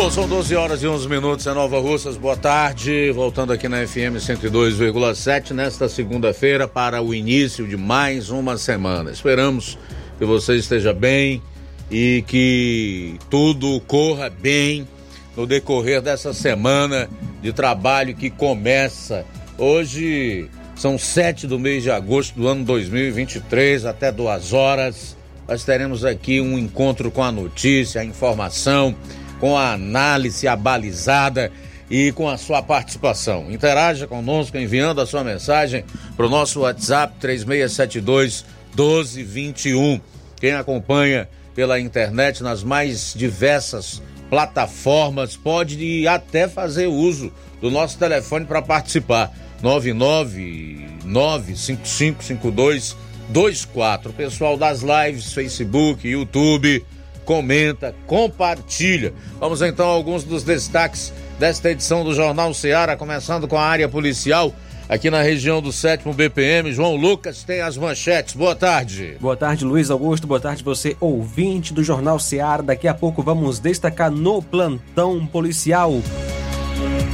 Bom, são 12 horas e 11 minutos em Nova Russas. Boa tarde. Voltando aqui na FM 102,7 nesta segunda-feira para o início de mais uma semana. Esperamos que você esteja bem e que tudo corra bem no decorrer dessa semana de trabalho que começa hoje. São 7 do mês de agosto do ano 2023, até duas horas. Nós teremos aqui um encontro com a notícia, a informação com a análise abalizada e com a sua participação. Interaja conosco enviando a sua mensagem para o nosso WhatsApp 3672 1221. Quem acompanha pela internet nas mais diversas plataformas pode até fazer uso do nosso telefone para participar. 999555224. Pessoal das lives, Facebook, YouTube, comenta, compartilha. Vamos então a alguns dos destaques desta edição do Jornal Ceará, começando com a área policial aqui na região do 7 BPM. João Lucas tem as manchetes. Boa tarde. Boa tarde, Luiz Augusto. Boa tarde, você ouvinte do Jornal Ceará. Daqui a pouco vamos destacar no plantão policial.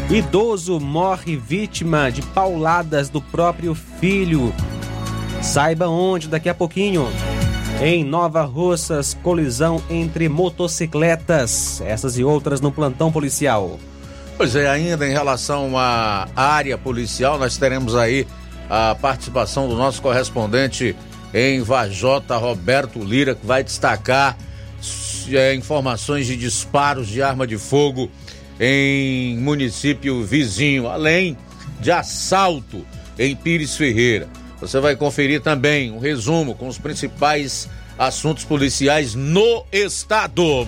Idoso morre vítima de pauladas do próprio filho. Saiba onde daqui a pouquinho. Em Nova Russas, colisão entre motocicletas. Essas e outras no plantão policial. Pois é, ainda em relação à área policial, nós teremos aí a participação do nosso correspondente em Vajota, Roberto Lira, que vai destacar é, informações de disparos de arma de fogo em município vizinho, além de assalto em Pires Ferreira. Você vai conferir também um resumo com os principais assuntos policiais no estado.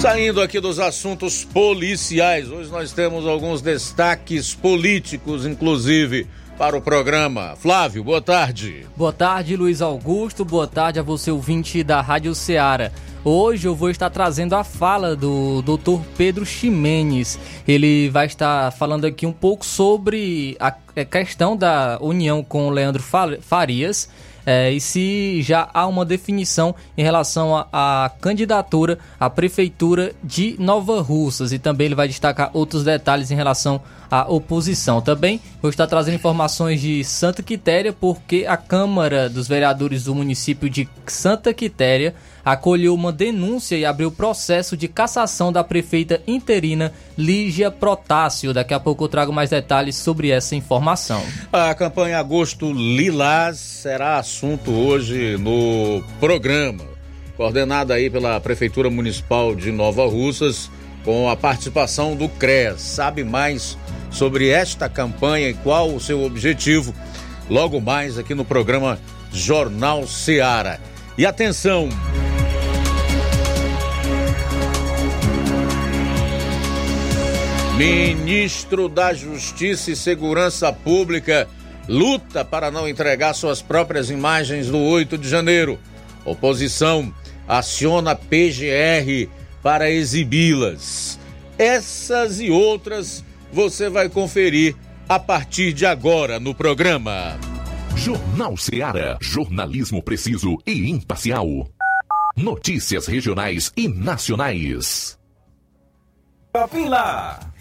Saindo aqui dos assuntos policiais, hoje nós temos alguns destaques políticos, inclusive, para o programa. Flávio, boa tarde. Boa tarde, Luiz Augusto. Boa tarde a você, ouvinte da Rádio Ceará. Hoje eu vou estar trazendo a fala do Dr. Pedro Ximenes. Ele vai estar falando aqui um pouco sobre a questão da união com o Leandro Farias é, e se já há uma definição em relação à candidatura à prefeitura de Nova Russas e também ele vai destacar outros detalhes em relação à oposição. Também vou estar trazendo informações de Santa Quitéria porque a Câmara dos Vereadores do município de Santa Quitéria acolheu uma denúncia e abriu processo de cassação da prefeita interina Lígia Protássio. Daqui a pouco eu trago mais detalhes sobre essa informação. A campanha Agosto Lilás será assunto hoje no programa, coordenada aí pela Prefeitura Municipal de Nova Russas, com a participação do CRES. Sabe mais sobre esta campanha e qual o seu objetivo? Logo mais aqui no programa Jornal Seara. E atenção! Ministro da Justiça e Segurança Pública luta para não entregar suas próprias imagens do 8 de janeiro. Oposição aciona PGR para exibi-las. Essas e outras você vai conferir a partir de agora no programa. Jornal Ceará, jornalismo preciso e imparcial. Notícias regionais e nacionais. Lá.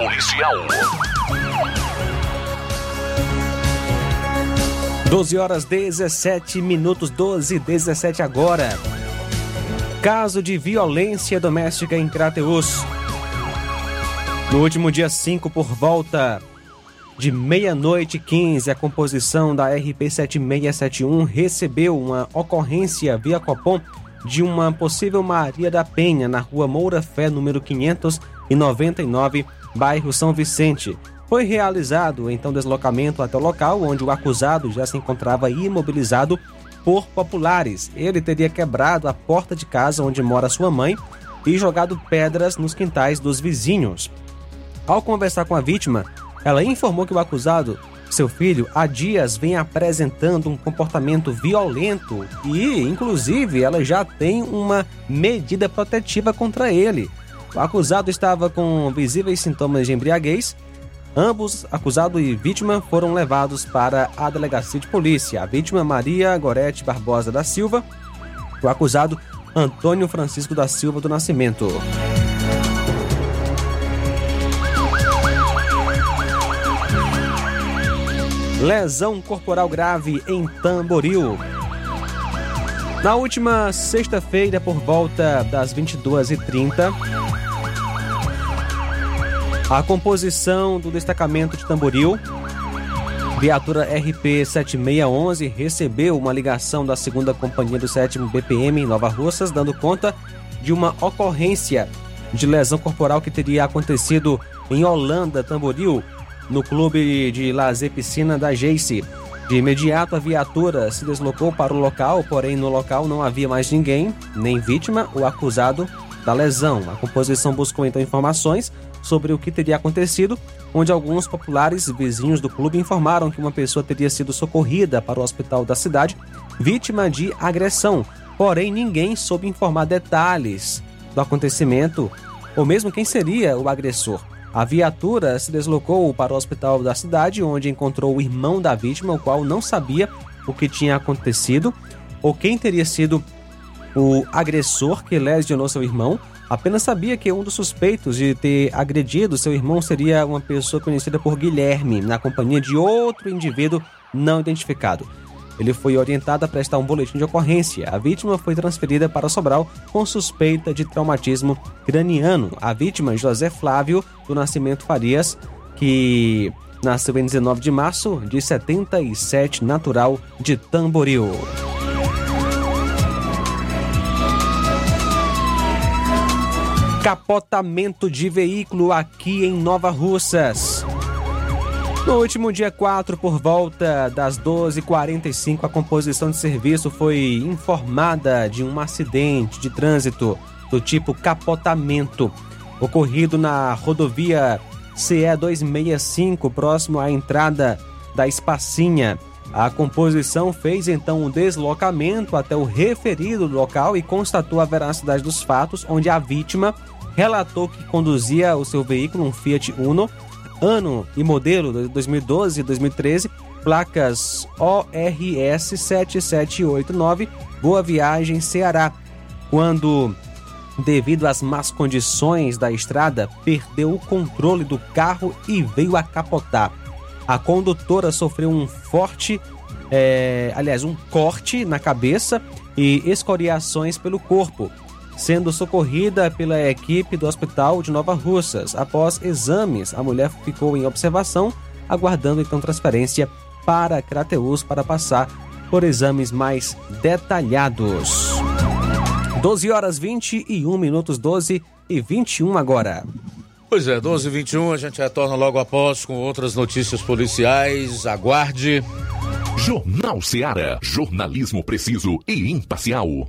policial. 12 horas 17 minutos, 12 e 17 agora. Caso de violência doméstica em Crateus. No último dia 5, por volta de meia-noite 15, a composição da RP 7671 recebeu uma ocorrência via Copom de uma possível Maria da Penha na rua Moura Fé, número 599, bairro São Vicente. Foi realizado então deslocamento até o local onde o acusado já se encontrava imobilizado por populares. Ele teria quebrado a porta de casa onde mora sua mãe e jogado pedras nos quintais dos vizinhos. Ao conversar com a vítima, ela informou que o acusado, seu filho, há dias vem apresentando um comportamento violento e, inclusive, ela já tem uma medida protetiva contra ele. O acusado estava com visíveis sintomas de embriaguez. Ambos, acusado e vítima, foram levados para a delegacia de polícia. A vítima, Maria Gorete Barbosa da Silva. O acusado, Antônio Francisco da Silva do Nascimento. Lesão corporal grave em Tamboril. Na última sexta-feira, por volta das 22h30, a composição do destacamento de Tamboril, viatura RP 7611, recebeu uma ligação da segunda companhia do 7 BPM em Nova Russas, dando conta de uma ocorrência de lesão corporal que teria acontecido em Holanda, Tamboril, no clube de lazer piscina da Jace. De imediato, a viatura se deslocou para o local, porém no local não havia mais ninguém, nem vítima ou acusado da lesão. A composição buscou então informações sobre o que teria acontecido, onde alguns populares vizinhos do clube informaram que uma pessoa teria sido socorrida para o hospital da cidade, vítima de agressão. Porém, ninguém soube informar detalhes do acontecimento ou mesmo quem seria o agressor. A viatura se deslocou para o hospital da cidade, onde encontrou o irmão da vítima, o qual não sabia o que tinha acontecido ou quem teria sido o agressor que lesionou seu irmão. Apenas sabia que um dos suspeitos de ter agredido seu irmão seria uma pessoa conhecida por Guilherme, na companhia de outro indivíduo não identificado. Ele foi orientado a prestar um boletim de ocorrência. A vítima foi transferida para Sobral com suspeita de traumatismo craniano. A vítima, José Flávio do Nascimento Farias, que nasceu em 19 de março de 77, natural de Tamboril. Capotamento de veículo aqui em Nova Russas. No último dia 4, por volta das 12h45, a composição de serviço foi informada de um acidente de trânsito do tipo capotamento, ocorrido na rodovia CE 265, próximo à entrada da Espacinha. A composição fez então um deslocamento até o referido local e constatou a veracidade dos fatos, onde a vítima relatou que conduzia o seu veículo, um Fiat Uno, ano e modelo de 2012 e 2013, placas ORS 7789, Boa Viagem, Ceará, quando, devido às más condições da estrada, perdeu o controle do carro e veio a capotar. A condutora sofreu um forte, é, aliás, um corte na cabeça e escoriações pelo corpo sendo socorrida pela equipe do Hospital de Nova Russas. Após exames, a mulher ficou em observação, aguardando então transferência para Crateus para passar por exames mais detalhados. 12 horas 21 minutos, 12 e 21 agora. Pois é, 12 e 21 a gente retorna logo após com outras notícias policiais. Aguarde. Jornal Seara. Jornalismo preciso e imparcial.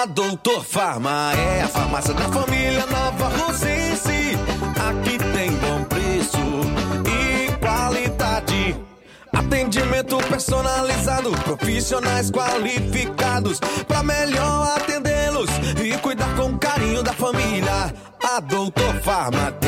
A Doutor Farma é a farmácia da família Nova Rosense. Aqui tem bom preço e qualidade. Atendimento personalizado, profissionais qualificados para melhor atendê-los e cuidar com carinho da família. A Doutor Farma tem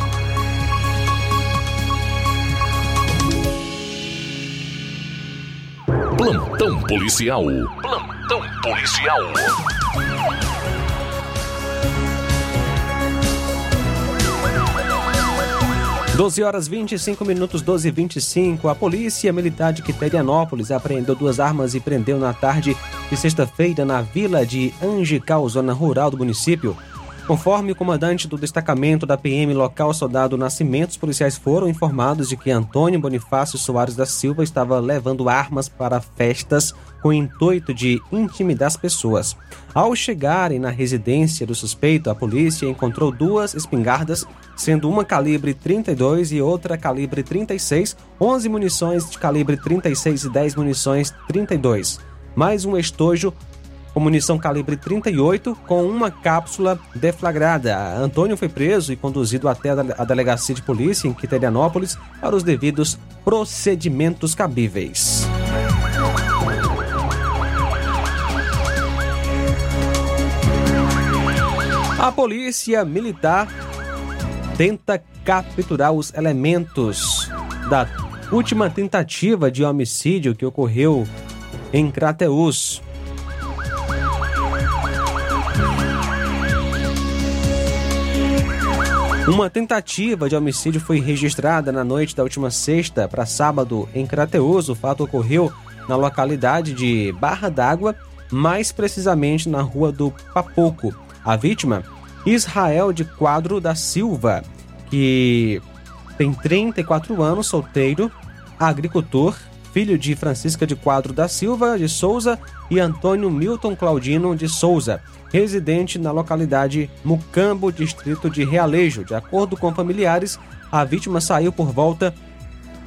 Plantão policial. Plantão policial. 12 horas 25 minutos, 12 e 25. A Polícia Militar de Quiterianópolis apreendeu duas armas e prendeu na tarde de sexta-feira na vila de Angical, zona rural do município. Conforme o comandante do destacamento da PM local, soldado Nascimento, os policiais foram informados de que Antônio Bonifácio Soares da Silva estava levando armas para festas com o intuito de intimidar as pessoas. Ao chegarem na residência do suspeito, a polícia encontrou duas espingardas, sendo uma calibre 32 e outra calibre 36, 11 munições de calibre 36 e 10 munições 32, mais um estojo com munição calibre 38 com uma cápsula deflagrada. Antônio foi preso e conduzido até a delegacia de polícia em Quiterianópolis para os devidos procedimentos cabíveis. A polícia militar tenta capturar os elementos da última tentativa de homicídio que ocorreu em Crateús. Uma tentativa de homicídio foi registrada na noite da última sexta para sábado em Crateus. O fato ocorreu na localidade de Barra d'Água, mais precisamente na rua do Papoco. A vítima, Israel de Quadro da Silva, que tem 34 anos, solteiro, agricultor, filho de Francisca de Quadro da Silva de Souza e Antônio Milton Claudino de Souza residente na localidade Mucambo, distrito de Realejo. De acordo com familiares, a vítima saiu por volta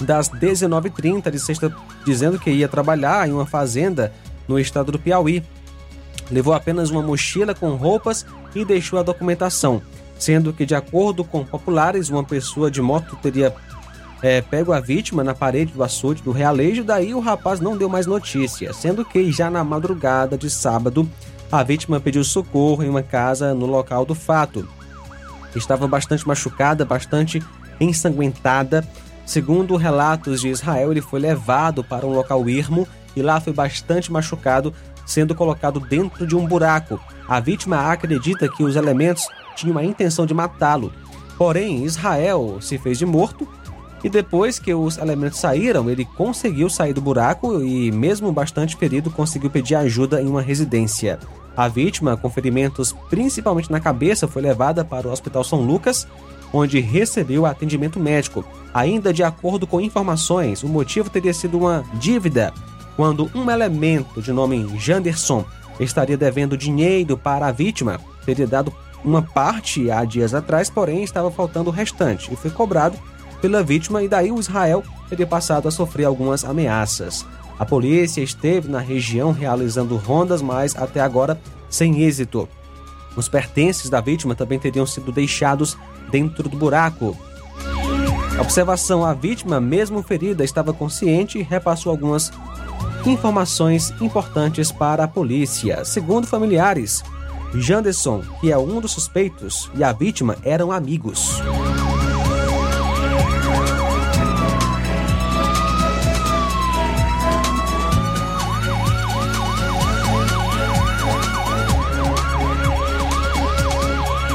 das 19h30 de sexta, dizendo que ia trabalhar em uma fazenda no estado do Piauí. Levou apenas uma mochila com roupas e deixou a documentação, sendo que, de acordo com populares, uma pessoa de moto teria é, pego a vítima na parede do açude do Realejo, daí o rapaz não deu mais notícia, sendo que já na madrugada de sábado a vítima pediu socorro em uma casa no local do fato. Estava bastante machucada, bastante ensanguentada. Segundo relatos de Israel, ele foi levado para um local ermo e lá foi bastante machucado, sendo colocado dentro de um buraco. A vítima acredita que os elementos tinham a intenção de matá-lo. Porém, Israel se fez de morto e depois que os elementos saíram, ele conseguiu sair do buraco e, mesmo bastante ferido, conseguiu pedir ajuda em uma residência. A vítima, com ferimentos principalmente na cabeça, foi levada para o Hospital São Lucas, onde recebeu atendimento médico. Ainda de acordo com informações, o motivo teria sido uma dívida, quando um elemento de nome Janderson estaria devendo dinheiro para a vítima, teria dado uma parte há dias atrás, porém estava faltando o restante e foi cobrado pela vítima e daí o Israel teria passado a sofrer algumas ameaças. A polícia esteve na região realizando rondas, mas até agora sem êxito. Os pertences da vítima também teriam sido deixados dentro do buraco. Observação: a vítima, mesmo ferida, estava consciente e repassou algumas informações importantes para a polícia. Segundo familiares, Janderson, que é um dos suspeitos, e a vítima eram amigos.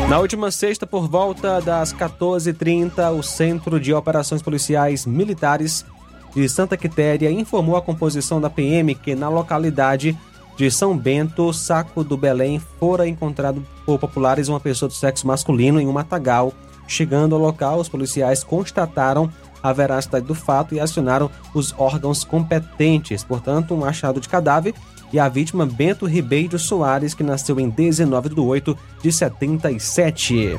Na última sexta, por volta das 14h30, o Centro de Operações Policiais Militares de Santa Quitéria informou a composição da PM que na localidade de São Bento, Saco do Belém, fora encontrado por populares uma pessoa do sexo masculino em um matagal. Chegando ao local, os policiais constataram a veracidade do fato e acionaram os órgãos competentes. Portanto, um achado de cadáver e a vítima Bento Ribeiro Soares, que nasceu em 19 de 8 de 77.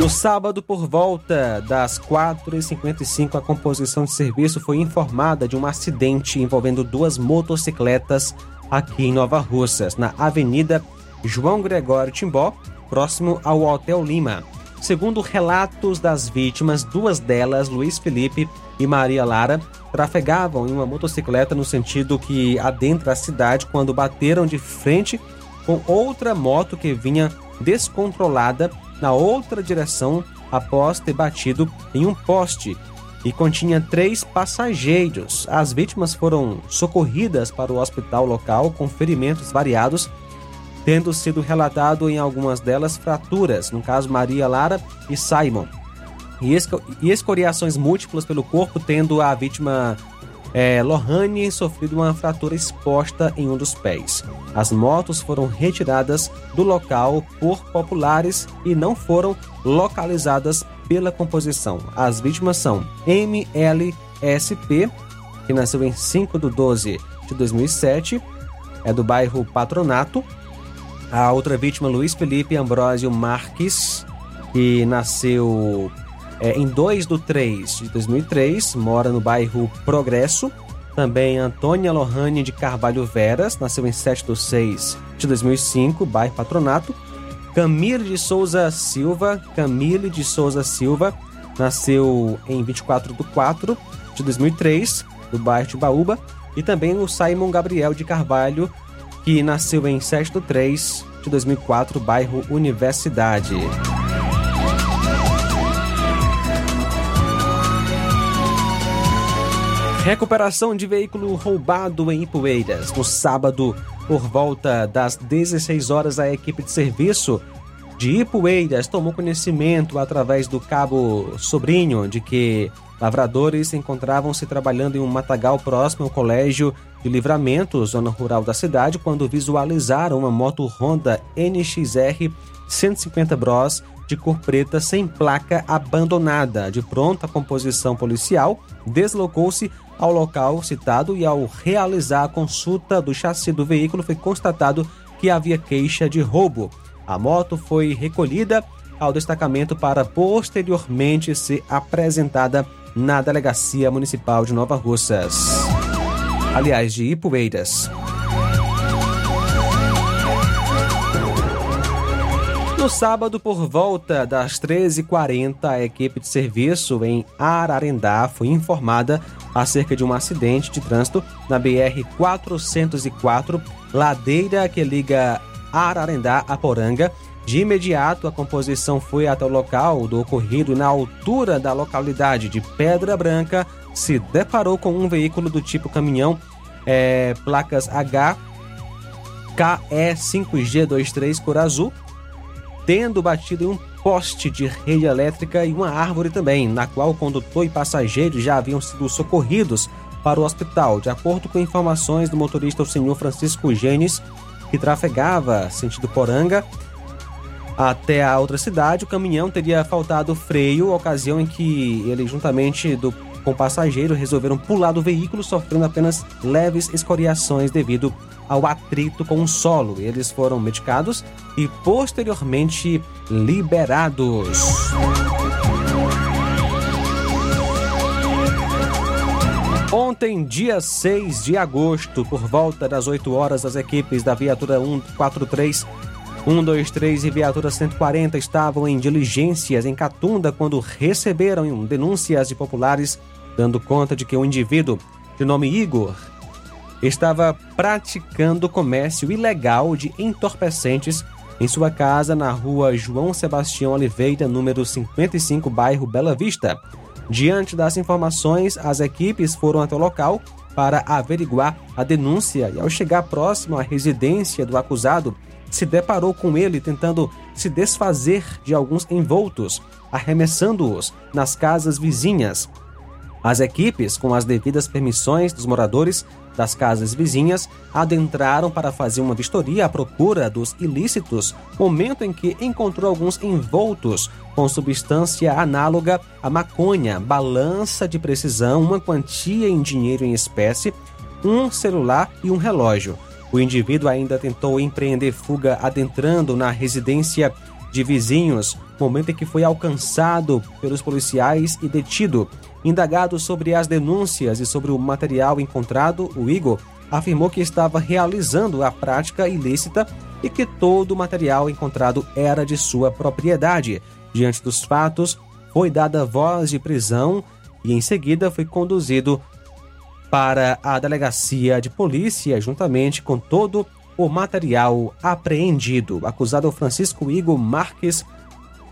No sábado, por volta das 4h55, a composição de serviço foi informada de um acidente envolvendo duas motocicletas aqui em Nova Russas, na Avenida João Gregório Timbó, próximo ao Hotel Lima. Segundo relatos das vítimas, duas delas, Luiz Felipe e Maria Lara, trafegavam em uma motocicleta no sentido que adentra a cidade quando bateram de frente com outra moto que vinha descontrolada na outra direção após ter batido em um poste e continha três passageiros. As vítimas foram socorridas para o hospital local com ferimentos variados tendo sido relatado em algumas delas fraturas, no caso Maria Lara e Simon, e, esco escoriações múltiplas pelo corpo, tendo a vítima é, Lohane sofrido uma fratura exposta em um dos pés. As motos foram retiradas do local por populares e não foram localizadas pela composição. As vítimas são MLSP, que nasceu em 5 de 12 de 2007, é do bairro Patronato, a outra vítima, Luiz Felipe Ambrósio Marques, que nasceu é, em 2 de 3 de 2003, mora no bairro Progresso. Também Antônia Lohane de Carvalho Veras, nasceu em 7 de 6 de 2005, bairro Patronato. Camille de Souza Silva, Camille de Souza Silva, nasceu em 24 de 4 de 2003, do bairro de Baúba. E também o Simon Gabriel de Carvalho, que nasceu em 7 de 3 de 2004, bairro Universidade. Recuperação de veículo roubado em Ipueiras. No sábado, por volta das 16 horas, a equipe de serviço de Ipueiras tomou conhecimento através do cabo Sobrinho de que lavradores encontravam-se trabalhando em um matagal próximo ao colégio de Livramento, zona rural da cidade, quando visualizaram uma moto Honda NXR 150 Bros de cor preta sem placa abandonada. De pronto, a composição policial deslocou-se ao local citado e ao realizar a consulta do chassi do veículo foi constatado que havia queixa de roubo. A moto foi recolhida ao destacamento para posteriormente ser apresentada na Delegacia Municipal de Nova Russas aliás, de Ipueiras. No sábado, por volta das 13h40, a equipe de serviço em Ararendá foi informada acerca de um acidente de trânsito na BR-404, ladeira que liga Ararendá a Poranga. De imediato, a composição foi até o local do ocorrido na altura da localidade de Pedra Branca, se deparou com um veículo do tipo caminhão, é, placas H KE5G23 cor azul, tendo batido em um poste de rede elétrica e uma árvore também, na qual o condutor e passageiros já haviam sido socorridos para o hospital. De acordo com informações do motorista, o senhor Francisco Gênesis, que trafegava sentido Poranga até a outra cidade, o caminhão teria faltado freio, ocasião em que ele, juntamente do com passageiro resolveram pular do veículo, sofrendo apenas leves escoriações devido ao atrito com o solo. Eles foram medicados e posteriormente liberados. Ontem, dia 6 de agosto, por volta das 8 horas, as equipes da viatura 143 123 e viatura 140 estavam em diligências em Catunda quando receberam denúncias de populares dando conta de que um indivíduo de nome Igor estava praticando comércio ilegal de entorpecentes em sua casa na rua João Sebastião Oliveira, número 55, bairro Bela Vista. Diante das informações, as equipes foram até o local para averiguar a denúncia e, ao chegar próximo à residência do acusado, se deparou com ele tentando se desfazer de alguns envoltos, arremessando-os nas casas vizinhas. As equipes, com as devidas permissões dos moradores das casas vizinhas, adentraram para fazer uma vistoria à procura dos ilícitos, momento em que encontrou alguns envoltos com substância análoga à maconha, balança de precisão, uma quantia em dinheiro em espécie, um celular e um relógio. O indivíduo ainda tentou empreender fuga adentrando na residência de vizinhos, momento em que foi alcançado pelos policiais e detido. Indagado sobre as denúncias e sobre o material encontrado, o Igor afirmou que estava realizando a prática ilícita e que todo o material encontrado era de sua propriedade. Diante dos fatos, foi dada voz de prisão e em seguida foi conduzido para a delegacia de polícia juntamente com todo o material apreendido. Acusado é o Francisco Igor Marques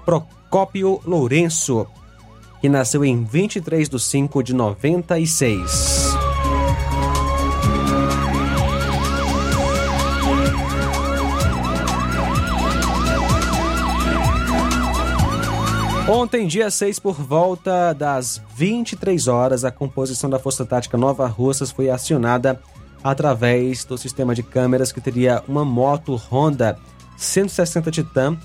Procópio Lourenço, que nasceu em 23 de 5 de 96. Ontem, dia 6, por volta das 23 horas, a composição da Força Tática Nova Russas foi acionada através do sistema de câmeras que teria uma moto Honda 160 Titan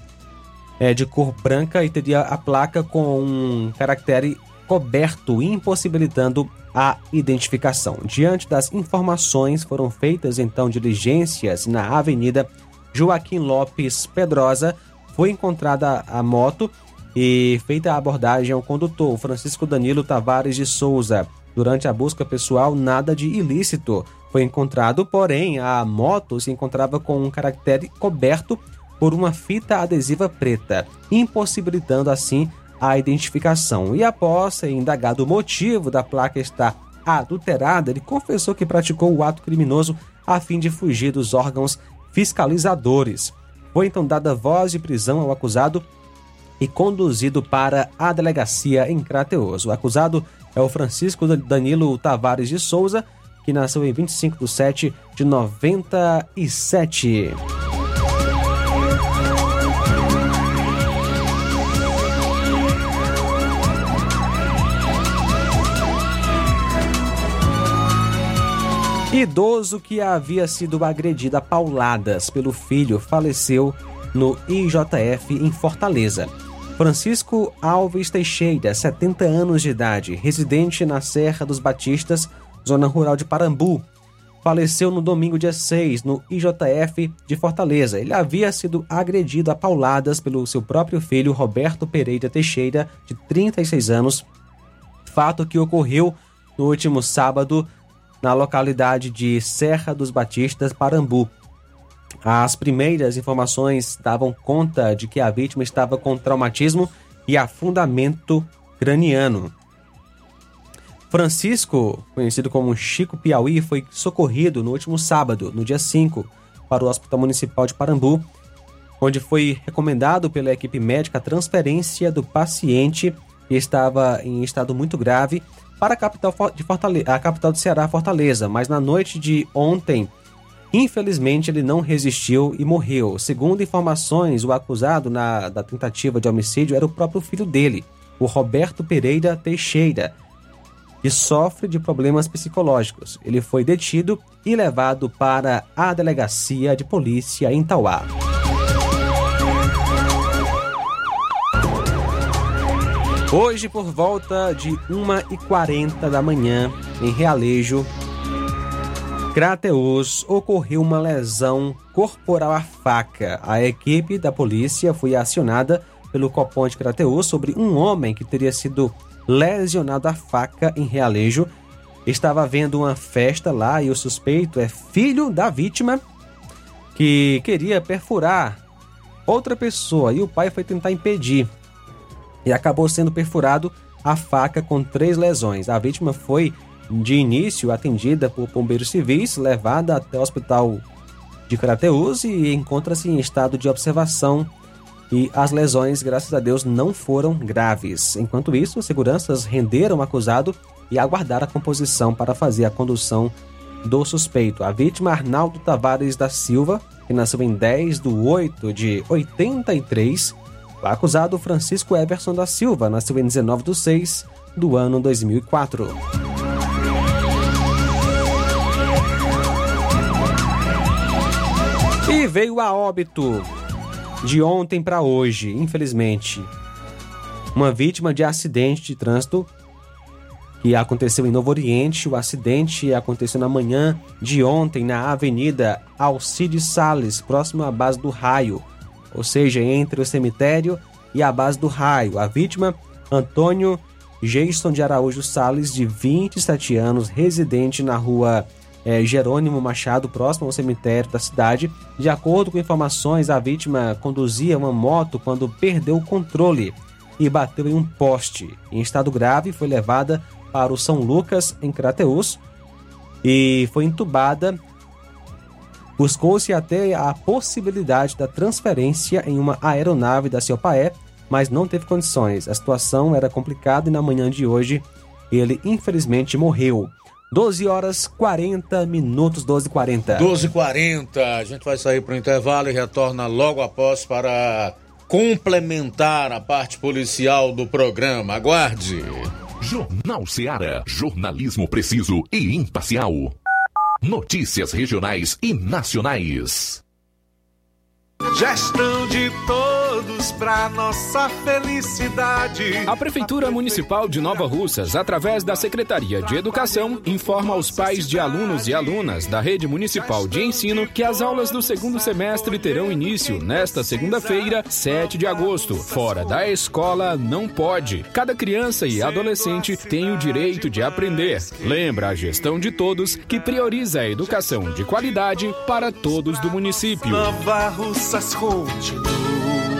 é, de cor branca e teria a placa com um caractere coberto, impossibilitando a identificação. Diante das informações, foram feitas então diligências na Avenida Joaquim Lopes Pedrosa. Foi encontrada a moto e feita a abordagem ao condutor, Francisco Danilo Tavares de Souza. Durante a busca pessoal, nada de ilícito foi encontrado, porém a moto se encontrava com um caractere coberto por uma fita adesiva preta, impossibilitando assim a identificação. E após ser indagado o motivo da placa estar adulterada, ele confessou que praticou o ato criminoso a fim de fugir dos órgãos fiscalizadores. Foi então dada voz de prisão ao acusado e conduzido para a delegacia em Crateus. O acusado é o Francisco Danilo Tavares de Souza, que nasceu em 25 de 7 de 97. Idoso que havia sido agredido a pauladas pelo filho faleceu no IJF em Fortaleza. Francisco Alves Teixeira, 70 anos de idade, residente na Serra dos Batistas, zona rural de Parambu, faleceu no domingo dia 6 no IJF de Fortaleza. Ele havia sido agredido a pauladas pelo seu próprio filho Roberto Pereira Teixeira, de 36 anos, fato que ocorreu no último sábado na localidade de Serra dos Batistas, Parambu. As primeiras informações davam conta de que a vítima estava com traumatismo e afundamento craniano. Francisco, conhecido como Chico Piauí, foi socorrido no último sábado, no dia 5, para o Hospital Municipal de Parambu, onde foi recomendado pela equipe médica a transferência do paciente que estava em estado muito grave para a capital, de Fortaleza, a capital do Ceará, Fortaleza, mas na noite de ontem Infelizmente, ele não resistiu e morreu. Segundo informações, o acusado na, da tentativa de homicídio era o próprio filho dele, o Roberto Pereira Teixeira, que sofre de problemas psicológicos. Ele foi detido e levado para a delegacia de polícia em Tauá. Hoje, por volta de 1h40 da manhã, em Realejo, Crateus ocorreu uma lesão corporal à faca. A equipe da polícia foi acionada pelo Copom de Crateus sobre um homem que teria sido lesionado à faca em Realejo. Estava havendo uma festa lá e o suspeito é filho da vítima que queria perfurar outra pessoa e o pai foi tentar impedir. E acabou sendo perfurado a faca com três lesões. A vítima foi de início atendida por bombeiros civis, levada até o hospital de Crateus e encontra-se em estado de observação e as lesões, graças a Deus, não foram graves. Enquanto isso, seguranças renderam o acusado e aguardaram a composição para fazer a condução do suspeito. A vítima, Arnaldo Tavares da Silva, que nasceu em 10 de 8 de 83. O acusado, Francisco Everson da Silva, nasceu em 19 de 6 do ano 2004. E veio a óbito de ontem para hoje, infelizmente. Uma vítima de acidente de trânsito que aconteceu em Novo Oriente. O acidente aconteceu na manhã de ontem na Avenida Alcides Sales, próximo à base do Raio, ou seja, entre o cemitério e a base do Raio. A vítima, Antônio Jason de Araújo Sales, de 27 anos, residente na rua é, Jerônimo Machado, próximo ao cemitério da cidade. De acordo com informações, a vítima conduzia uma moto quando perdeu o controle e bateu em um poste. Em estado grave, foi levada para o São Lucas, em Crateus, e foi entubada. Buscou-se até a possibilidade da transferência em uma aeronave da Ciopaé, mas não teve condições. A situação era complicada e na manhã de hoje ele infelizmente morreu. 12 horas 40 minutos, 12 40 12 40 A gente vai sair para o intervalo e retorna logo após para complementar a parte policial do programa. Aguarde. Jornal Seara. Jornalismo preciso e imparcial. Notícias regionais e nacionais. Gestão de todos para nossa felicidade. A Prefeitura Municipal de Nova Russas, através da Secretaria de Educação, informa aos pais de alunos e alunas da Rede Municipal de Ensino que as aulas do segundo semestre terão início nesta segunda-feira, 7 de agosto. Fora da escola não pode. Cada criança e adolescente tem o direito de aprender. Lembra a gestão de todos que prioriza a educação de qualidade para todos do município. Nova Russas continua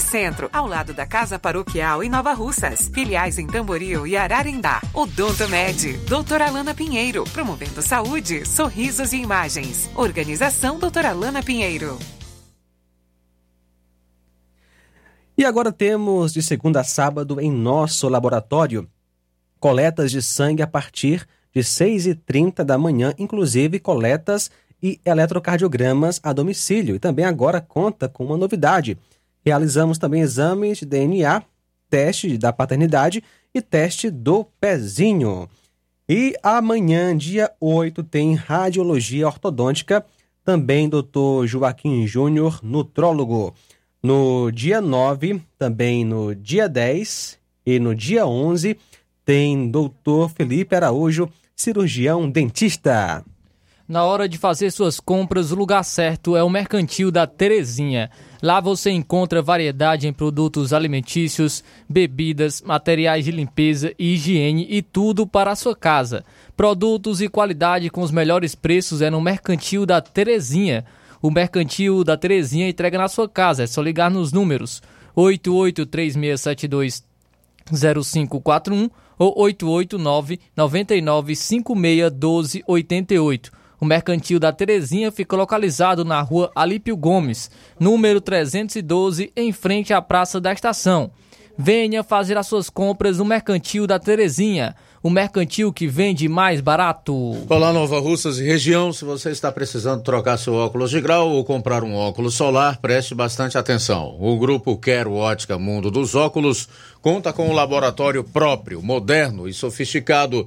Centro, ao lado da Casa Paroquial em Nova Russas. Filiais em Tamboril e Ararindá. Odonto Med, doutora Alana Pinheiro, promovendo saúde, sorrisos e imagens. Organização doutora Alana Pinheiro. E agora temos de segunda a sábado em nosso laboratório coletas de sangue a partir de 6h30 da manhã, inclusive coletas e eletrocardiogramas a domicílio. E também agora conta com uma novidade. Realizamos também exames de DNA, teste da paternidade e teste do pezinho. E amanhã, dia 8, tem radiologia ortodôntica, também Dr. Joaquim Júnior, nutrólogo. No dia 9, também no dia 10 e no dia 11, tem Dr. Felipe Araújo, cirurgião dentista. Na hora de fazer suas compras, o lugar certo é o Mercantil da Terezinha. Lá você encontra variedade em produtos alimentícios, bebidas, materiais de limpeza e higiene e tudo para a sua casa. Produtos e qualidade com os melhores preços é no Mercantil da Terezinha. O Mercantil da Terezinha entrega na sua casa, é só ligar nos números 883672 0541 ou 889 9956 1288. O mercantil da Terezinha fica localizado na rua Alípio Gomes, número 312, em frente à Praça da Estação. Venha fazer as suas compras no Mercantil da Terezinha, o mercantil que vende mais barato. Olá, Nova Russas e região. Se você está precisando trocar seu óculos de grau ou comprar um óculos solar, preste bastante atenção. O grupo Quero Ótica Mundo dos Óculos conta com um laboratório próprio, moderno e sofisticado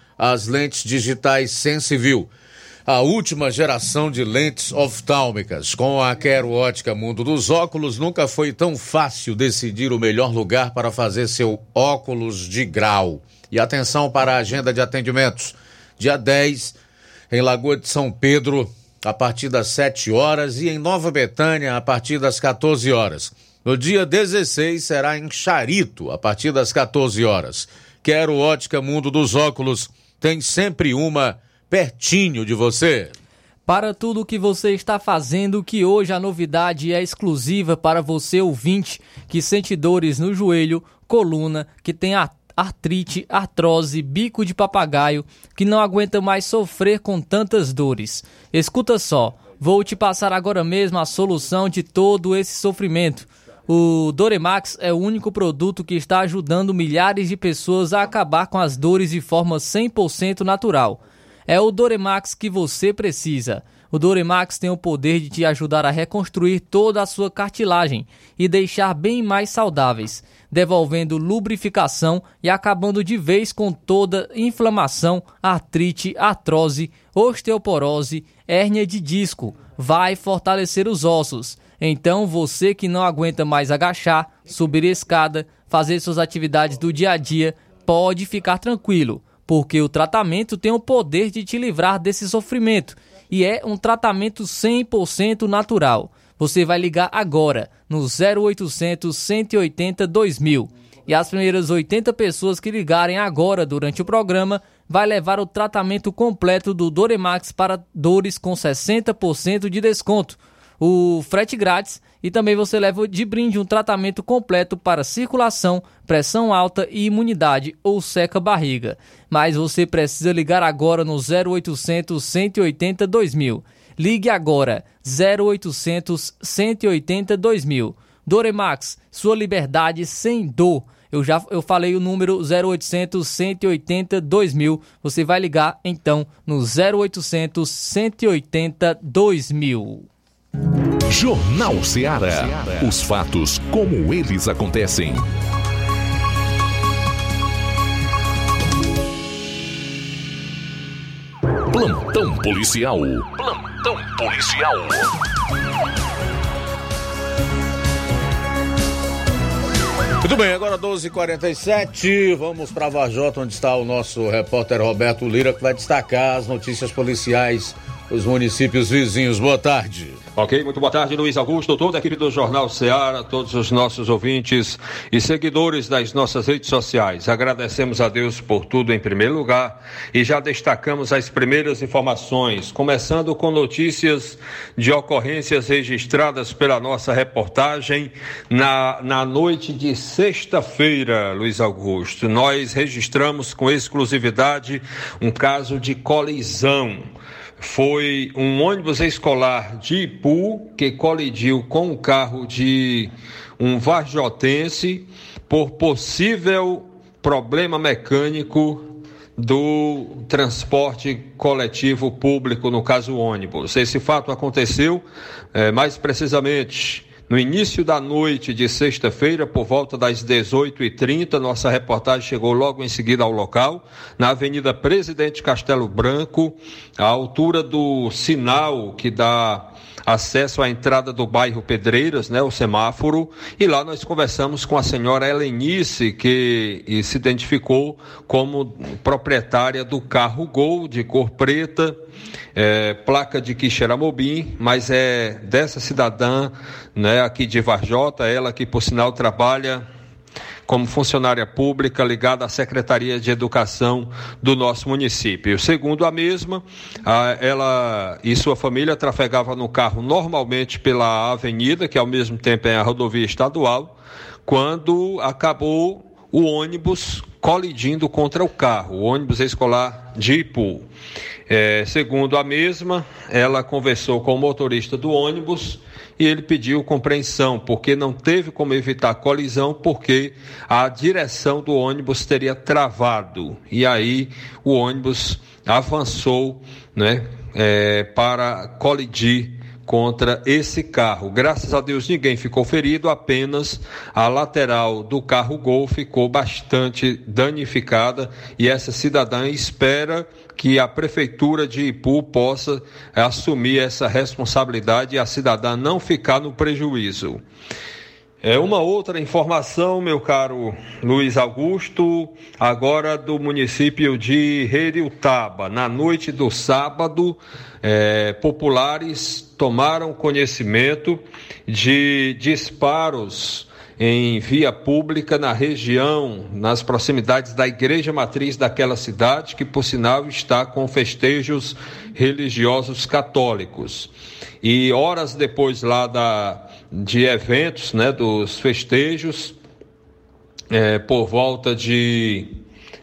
as lentes digitais Sensiview, a última geração de lentes oftálmicas. Com a Quero Ótica Mundo dos Óculos, nunca foi tão fácil decidir o melhor lugar para fazer seu óculos de grau. E atenção para a agenda de atendimentos. Dia 10, em Lagoa de São Pedro, a partir das 7 horas, e em Nova Betânia, a partir das 14 horas. No dia 16, será em Charito, a partir das 14 horas. Quero Ótica Mundo dos Óculos tem sempre uma pertinho de você. para tudo o que você está fazendo, que hoje a novidade é exclusiva para você ouvinte que sente dores no joelho, coluna, que tem artrite, artrose, bico de papagaio, que não aguenta mais sofrer com tantas dores. Escuta só, vou te passar agora mesmo a solução de todo esse sofrimento. O Doremax é o único produto que está ajudando milhares de pessoas a acabar com as dores de forma 100% natural. É o Doremax que você precisa. O Doremax tem o poder de te ajudar a reconstruir toda a sua cartilagem e deixar bem mais saudáveis, devolvendo lubrificação e acabando de vez com toda inflamação, artrite, artrose, osteoporose, hérnia de disco. Vai fortalecer os ossos. Então, você que não aguenta mais agachar, subir escada, fazer suas atividades do dia a dia, pode ficar tranquilo porque o tratamento tem o poder de te livrar desse sofrimento e é um tratamento 100% natural. Você vai ligar agora no 0800 180 2000 e as primeiras 80 pessoas que ligarem agora durante o programa vai levar o tratamento completo do Doremax para dores com 60% de desconto o frete grátis e também você leva de brinde um tratamento completo para circulação, pressão alta e imunidade ou seca barriga. Mas você precisa ligar agora no 0800 180 2000. Ligue agora 0800 180 2000. Doremax, sua liberdade sem dor. Eu já eu falei o número 0800 180 2000. Você vai ligar então no 0800 180 2000. Jornal Ceará. Os fatos como eles acontecem. Plantão policial. Plantão policial. Muito bem, agora 12h47, vamos para Vajota, onde está o nosso repórter Roberto Lira, que vai destacar as notícias policiais dos municípios vizinhos. Boa tarde. Ok, muito boa tarde, Luiz Augusto, toda a equipe do Jornal Ceará, todos os nossos ouvintes e seguidores das nossas redes sociais. Agradecemos a Deus por tudo em primeiro lugar e já destacamos as primeiras informações, começando com notícias de ocorrências registradas pela nossa reportagem na, na noite de sexta-feira, Luiz Augusto. Nós registramos com exclusividade um caso de colisão foi um ônibus escolar de Ipu que colidiu com o carro de um varjotense por possível problema mecânico do transporte coletivo público, no caso ônibus. Esse fato aconteceu, é, mais precisamente, no início da noite de sexta-feira, por volta das 18h30, nossa reportagem chegou logo em seguida ao local, na Avenida Presidente Castelo Branco, à altura do sinal que dá acesso à entrada do bairro Pedreiras, né, o semáforo, e lá nós conversamos com a senhora Helenice, que se identificou como proprietária do carro Gol de cor preta, é, placa de Quixeramobim, mas é dessa cidadã, né, aqui de Varjota, ela que por sinal trabalha como funcionária pública ligada à Secretaria de Educação do nosso município. Segundo a mesma, ela e sua família trafegavam no carro normalmente pela avenida, que ao mesmo tempo é a rodovia estadual, quando acabou o ônibus colidindo contra o carro, o ônibus escolar de Ipu. É, segundo a mesma, ela conversou com o motorista do ônibus e ele pediu compreensão, porque não teve como evitar colisão, porque a direção do ônibus teria travado. E aí o ônibus avançou né, é, para colidir contra esse carro. Graças a Deus ninguém ficou ferido, apenas a lateral do carro Gol ficou bastante danificada e essa cidadã espera que a prefeitura de Ipu possa assumir essa responsabilidade e a cidadã não ficar no prejuízo. É uma outra informação, meu caro Luiz Augusto, agora do município de Reriutaba. Na noite do sábado, é, populares tomaram conhecimento de disparos em via pública na região, nas proximidades da igreja matriz daquela cidade, que por sinal está com festejos religiosos católicos. E horas depois lá da, de eventos, né, dos festejos, é, por volta de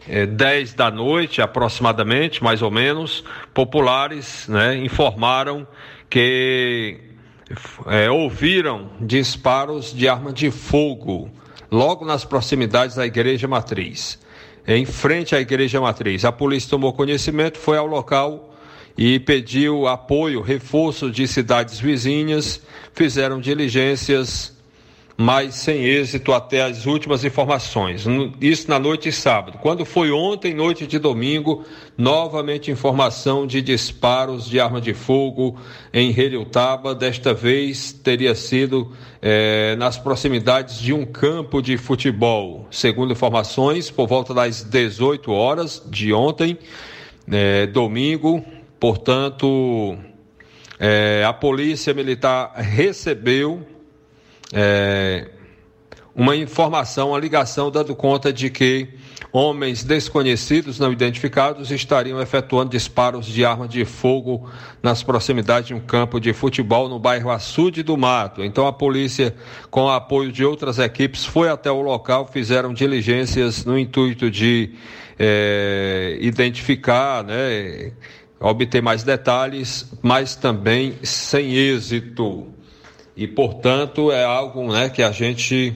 é, 10 da noite, aproximadamente, mais ou menos, populares né, informaram que é, ouviram disparos de arma de fogo logo nas proximidades da igreja matriz. Em frente à igreja matriz, a polícia tomou conhecimento, foi ao local e pediu apoio, reforço de cidades vizinhas, fizeram diligências mas sem êxito até as últimas informações. Isso na noite de sábado. Quando foi ontem, noite de domingo, novamente informação de disparos de arma de fogo em Relutaba. Desta vez teria sido é, nas proximidades de um campo de futebol. Segundo informações, por volta das 18 horas de ontem, é, domingo, portanto, é, a Polícia Militar recebeu é, uma informação, uma ligação dando conta de que homens desconhecidos não identificados estariam efetuando disparos de arma de fogo nas proximidades de um campo de futebol no bairro Açude do Mato. Então a polícia, com o apoio de outras equipes, foi até o local, fizeram diligências no intuito de é, identificar, né, obter mais detalhes, mas também sem êxito e, portanto, é algo né, que a gente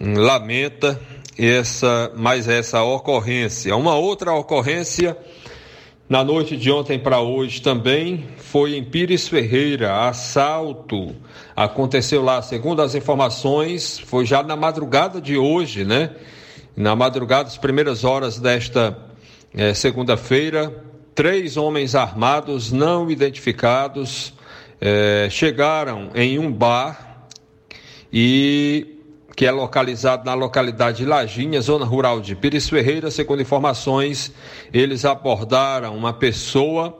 hum, lamenta essa, mais essa ocorrência. Uma outra ocorrência na noite de ontem para hoje também foi em Pires Ferreira, assalto. Aconteceu lá, segundo as informações, foi já na madrugada de hoje, né? Na madrugada, as primeiras horas desta é, segunda-feira, três homens armados não identificados é, chegaram em um bar e que é localizado na localidade de Lajinha, zona rural de Pires Ferreira. Segundo informações, eles abordaram uma pessoa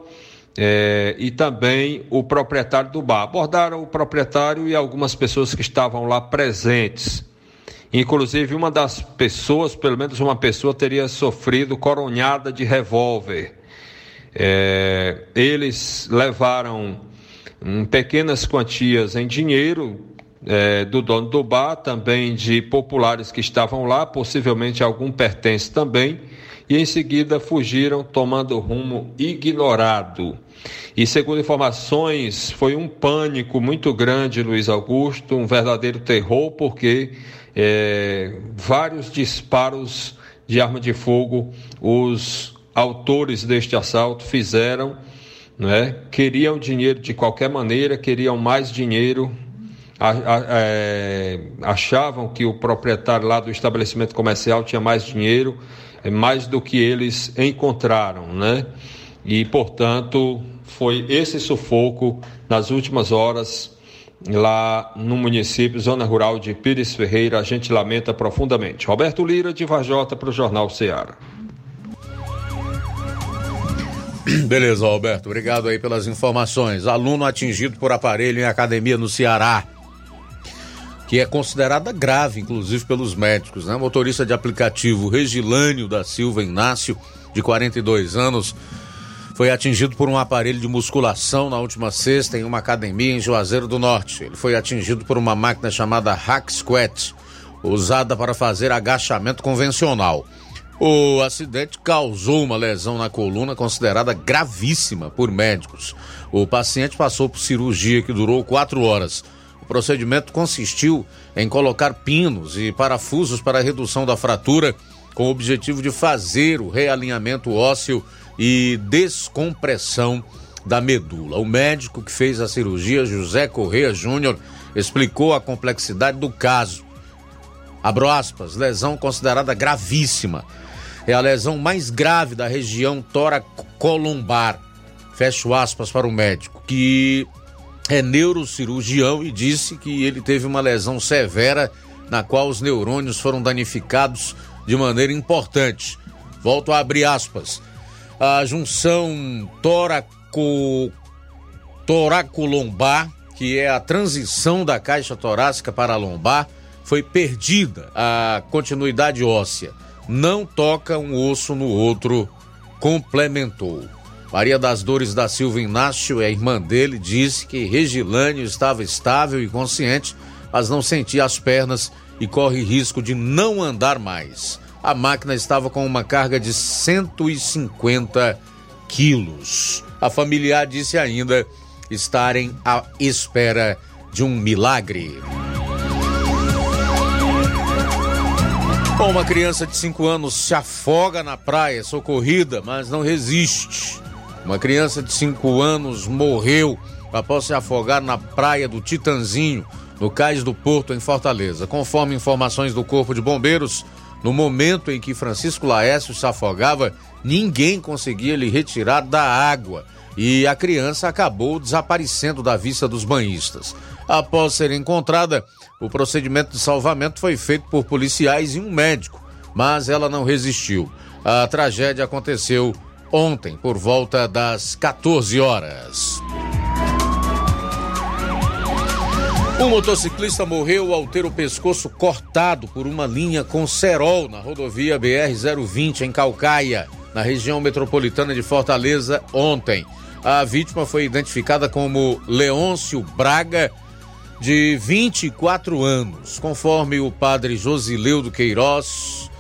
é, e também o proprietário do bar. Abordaram o proprietário e algumas pessoas que estavam lá presentes. Inclusive, uma das pessoas, pelo menos uma pessoa, teria sofrido coronhada de revólver. É, eles levaram pequenas quantias em dinheiro é, do dono do bar, também de populares que estavam lá, possivelmente algum pertence também, e em seguida fugiram tomando rumo ignorado. E segundo informações, foi um pânico muito grande, Luiz Augusto, um verdadeiro terror, porque é, vários disparos de arma de fogo os autores deste assalto fizeram né? queriam dinheiro de qualquer maneira, queriam mais dinheiro, é, achavam que o proprietário lá do estabelecimento comercial tinha mais dinheiro, é, mais do que eles encontraram, né? E, portanto, foi esse sufoco nas últimas horas lá no município, zona rural de Pires Ferreira, a gente lamenta profundamente. Roberto Lira, de Vajota, para o Jornal Ceará. Beleza, Alberto. Obrigado aí pelas informações. Aluno atingido por aparelho em academia no Ceará. Que é considerada grave, inclusive, pelos médicos, né? Motorista de aplicativo Regilânio da Silva Inácio, de 42 anos, foi atingido por um aparelho de musculação na última sexta em uma academia em Juazeiro do Norte. Ele foi atingido por uma máquina chamada Hack Squat, usada para fazer agachamento convencional. O acidente causou uma lesão na coluna considerada gravíssima por médicos. O paciente passou por cirurgia que durou quatro horas. O procedimento consistiu em colocar pinos e parafusos para a redução da fratura, com o objetivo de fazer o realinhamento ósseo e descompressão da medula. O médico que fez a cirurgia, José Correia Júnior, explicou a complexidade do caso. Abro aspas, lesão considerada gravíssima é a lesão mais grave da região toracolombar. Fecho aspas para o médico, que é neurocirurgião e disse que ele teve uma lesão severa na qual os neurônios foram danificados de maneira importante. Volto a abrir aspas. A junção toraco, toracolombar, que é a transição da caixa torácica para a lombar, foi perdida a continuidade óssea. Não toca um osso no outro, complementou. Maria das Dores da Silva Inácio, a irmã dele, disse que Regilânio estava estável e consciente, mas não sentia as pernas e corre risco de não andar mais. A máquina estava com uma carga de 150 quilos. A familiar disse ainda estarem à espera de um milagre. Bom, uma criança de 5 anos se afoga na praia, socorrida, mas não resiste. Uma criança de 5 anos morreu após se afogar na praia do Titanzinho, no cais do Porto, em Fortaleza. Conforme informações do Corpo de Bombeiros, no momento em que Francisco Laércio se afogava, ninguém conseguia lhe retirar da água e a criança acabou desaparecendo da vista dos banhistas. Após ser encontrada, o procedimento de salvamento foi feito por policiais e um médico, mas ela não resistiu. A tragédia aconteceu ontem, por volta das 14 horas. Um motociclista morreu ao ter o pescoço cortado por uma linha com cerol na rodovia BR-020 em Calcaia, na região metropolitana de Fortaleza, ontem. A vítima foi identificada como Leôncio Braga, de 24 anos. Conforme o padre Josileudo Queiroz,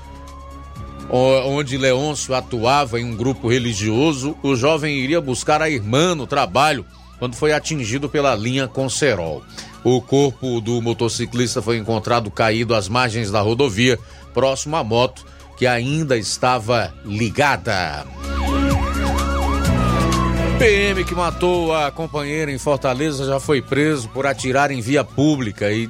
onde Leôncio atuava em um grupo religioso, o jovem iria buscar a irmã no trabalho quando foi atingido pela linha com cerol. O corpo do motociclista foi encontrado caído às margens da rodovia, próximo à moto que ainda estava ligada. PM que matou a companheira em Fortaleza já foi preso por atirar em via pública e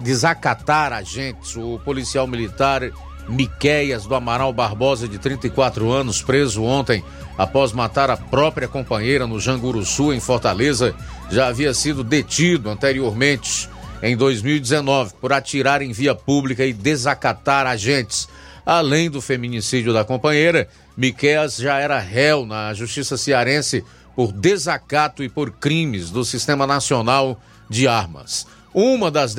desacatar agentes. O policial militar Miqueias do Amaral Barbosa, de 34 anos, preso ontem após matar a própria companheira no Janguruçu, em Fortaleza, já havia sido detido anteriormente, em 2019, por atirar em via pública e desacatar agentes. Além do feminicídio da companheira, Miqueias já era réu na Justiça Cearense por desacato e por crimes do Sistema Nacional de Armas. Uma das,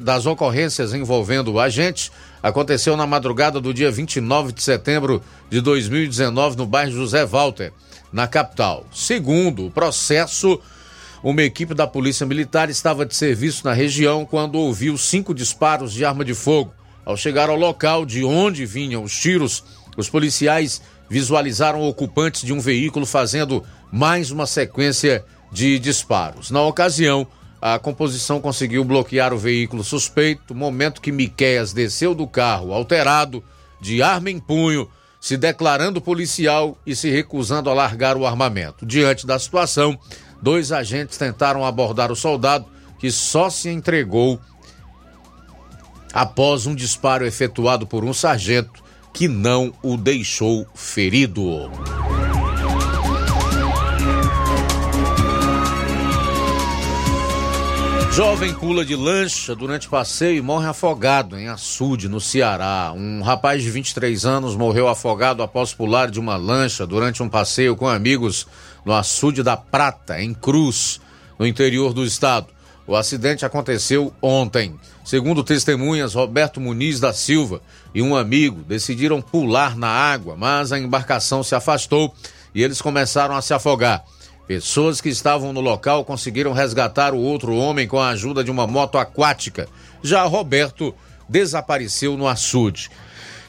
das ocorrências envolvendo o agente aconteceu na madrugada do dia 29 de setembro de 2019 no bairro José Walter, na capital. Segundo o processo, uma equipe da Polícia Militar estava de serviço na região quando ouviu cinco disparos de arma de fogo. Ao chegar ao local de onde vinham os tiros, os policiais visualizaram ocupantes de um veículo fazendo mais uma sequência de disparos. Na ocasião, a composição conseguiu bloquear o veículo suspeito, momento que Miqueias desceu do carro alterado, de arma em punho, se declarando policial e se recusando a largar o armamento. Diante da situação, dois agentes tentaram abordar o soldado, que só se entregou após um disparo efetuado por um sargento que não o deixou ferido. Jovem pula de lancha durante passeio e morre afogado em Açude, no Ceará. Um rapaz de 23 anos morreu afogado após pular de uma lancha durante um passeio com amigos no Açude da Prata, em Cruz, no interior do estado. O acidente aconteceu ontem. Segundo testemunhas, Roberto Muniz da Silva e um amigo decidiram pular na água, mas a embarcação se afastou e eles começaram a se afogar. Pessoas que estavam no local conseguiram resgatar o outro homem com a ajuda de uma moto aquática. Já Roberto desapareceu no açude.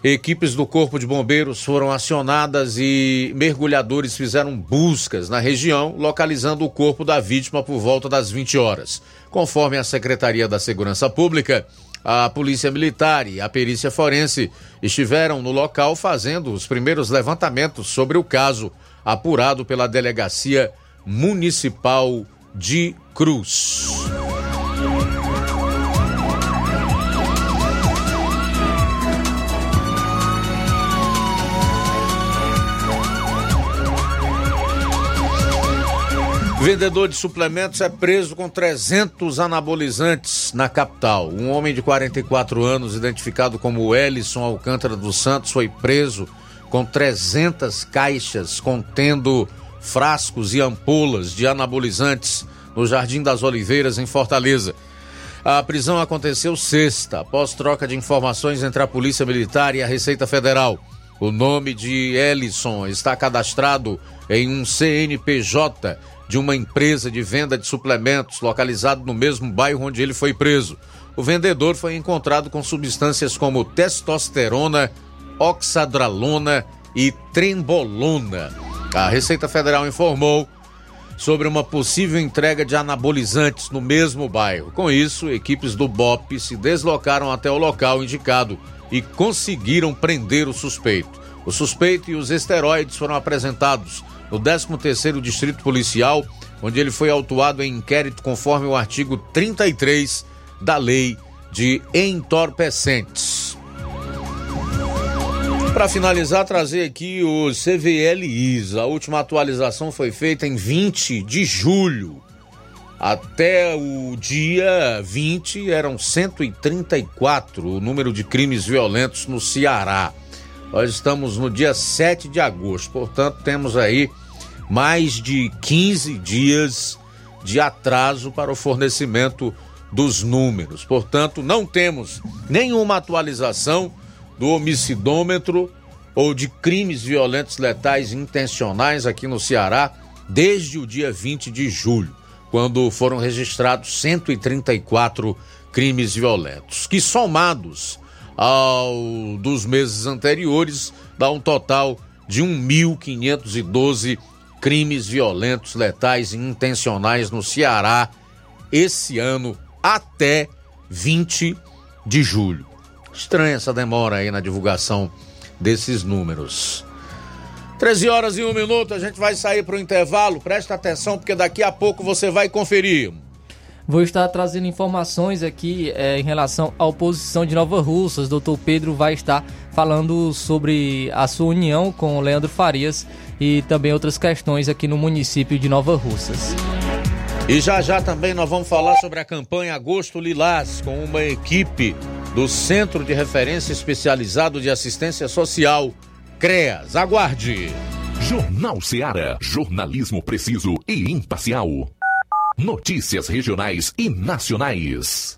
Equipes do Corpo de Bombeiros foram acionadas e mergulhadores fizeram buscas na região, localizando o corpo da vítima por volta das 20 horas. Conforme a Secretaria da Segurança Pública, a Polícia Militar e a Perícia Forense estiveram no local fazendo os primeiros levantamentos sobre o caso, apurado pela Delegacia Municipal de Cruz. Vendedor de suplementos é preso com 300 anabolizantes na capital. Um homem de 44 anos, identificado como Ellison Alcântara dos Santos, foi preso com 300 caixas contendo frascos e ampolas de anabolizantes no Jardim das Oliveiras, em Fortaleza. A prisão aconteceu sexta, após troca de informações entre a Polícia Militar e a Receita Federal. O nome de Ellison está cadastrado em um CNPJ de uma empresa de venda de suplementos localizado no mesmo bairro onde ele foi preso. O vendedor foi encontrado com substâncias como testosterona, oxadralona e trembolona. A Receita Federal informou sobre uma possível entrega de anabolizantes no mesmo bairro. Com isso, equipes do BOP se deslocaram até o local indicado e conseguiram prender o suspeito. O suspeito e os esteroides foram apresentados no 13º Distrito Policial, onde ele foi autuado em inquérito conforme o artigo 33 da Lei de Entorpecentes. Para finalizar, trazer aqui o CVLIs. A última atualização foi feita em 20 de julho. Até o dia 20 eram 134 o número de crimes violentos no Ceará. Nós estamos no dia 7 de agosto, portanto, temos aí mais de 15 dias de atraso para o fornecimento dos números. Portanto, não temos nenhuma atualização do homicidômetro ou de crimes violentos letais intencionais aqui no Ceará desde o dia 20 de julho, quando foram registrados 134 crimes violentos, que somados ao dos meses anteriores dá um total de 1.512 crimes violentos letais e intencionais no Ceará esse ano até 20 de julho. Estranha essa demora aí na divulgação desses números. 13 horas e um minuto, a gente vai sair para o intervalo. Presta atenção, porque daqui a pouco você vai conferir. Vou estar trazendo informações aqui é, em relação à oposição de Nova Russas. Doutor Pedro vai estar falando sobre a sua união com o Leandro Farias e também outras questões aqui no município de Nova Russas. E já já também nós vamos falar sobre a campanha Agosto Lilás com uma equipe do Centro de Referência Especializado de Assistência Social, CREAS. Aguarde! Jornal Seara. Jornalismo preciso e imparcial. Notícias regionais e nacionais.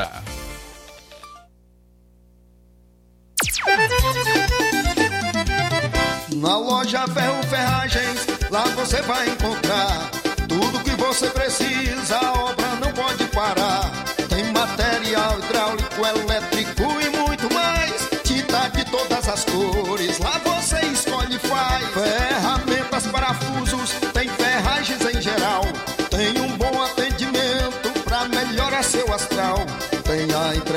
Na loja Ferro Ferragens, lá você vai encontrar tudo que você precisa, a obra não pode parar. Tem material hidráulico, elétrico e muito mais. Tinta de todas as cores, lá você escolhe e faz. Ferramentas, parafusos, tem ferragens em geral. Tem um bom atendimento pra melhorar seu astral.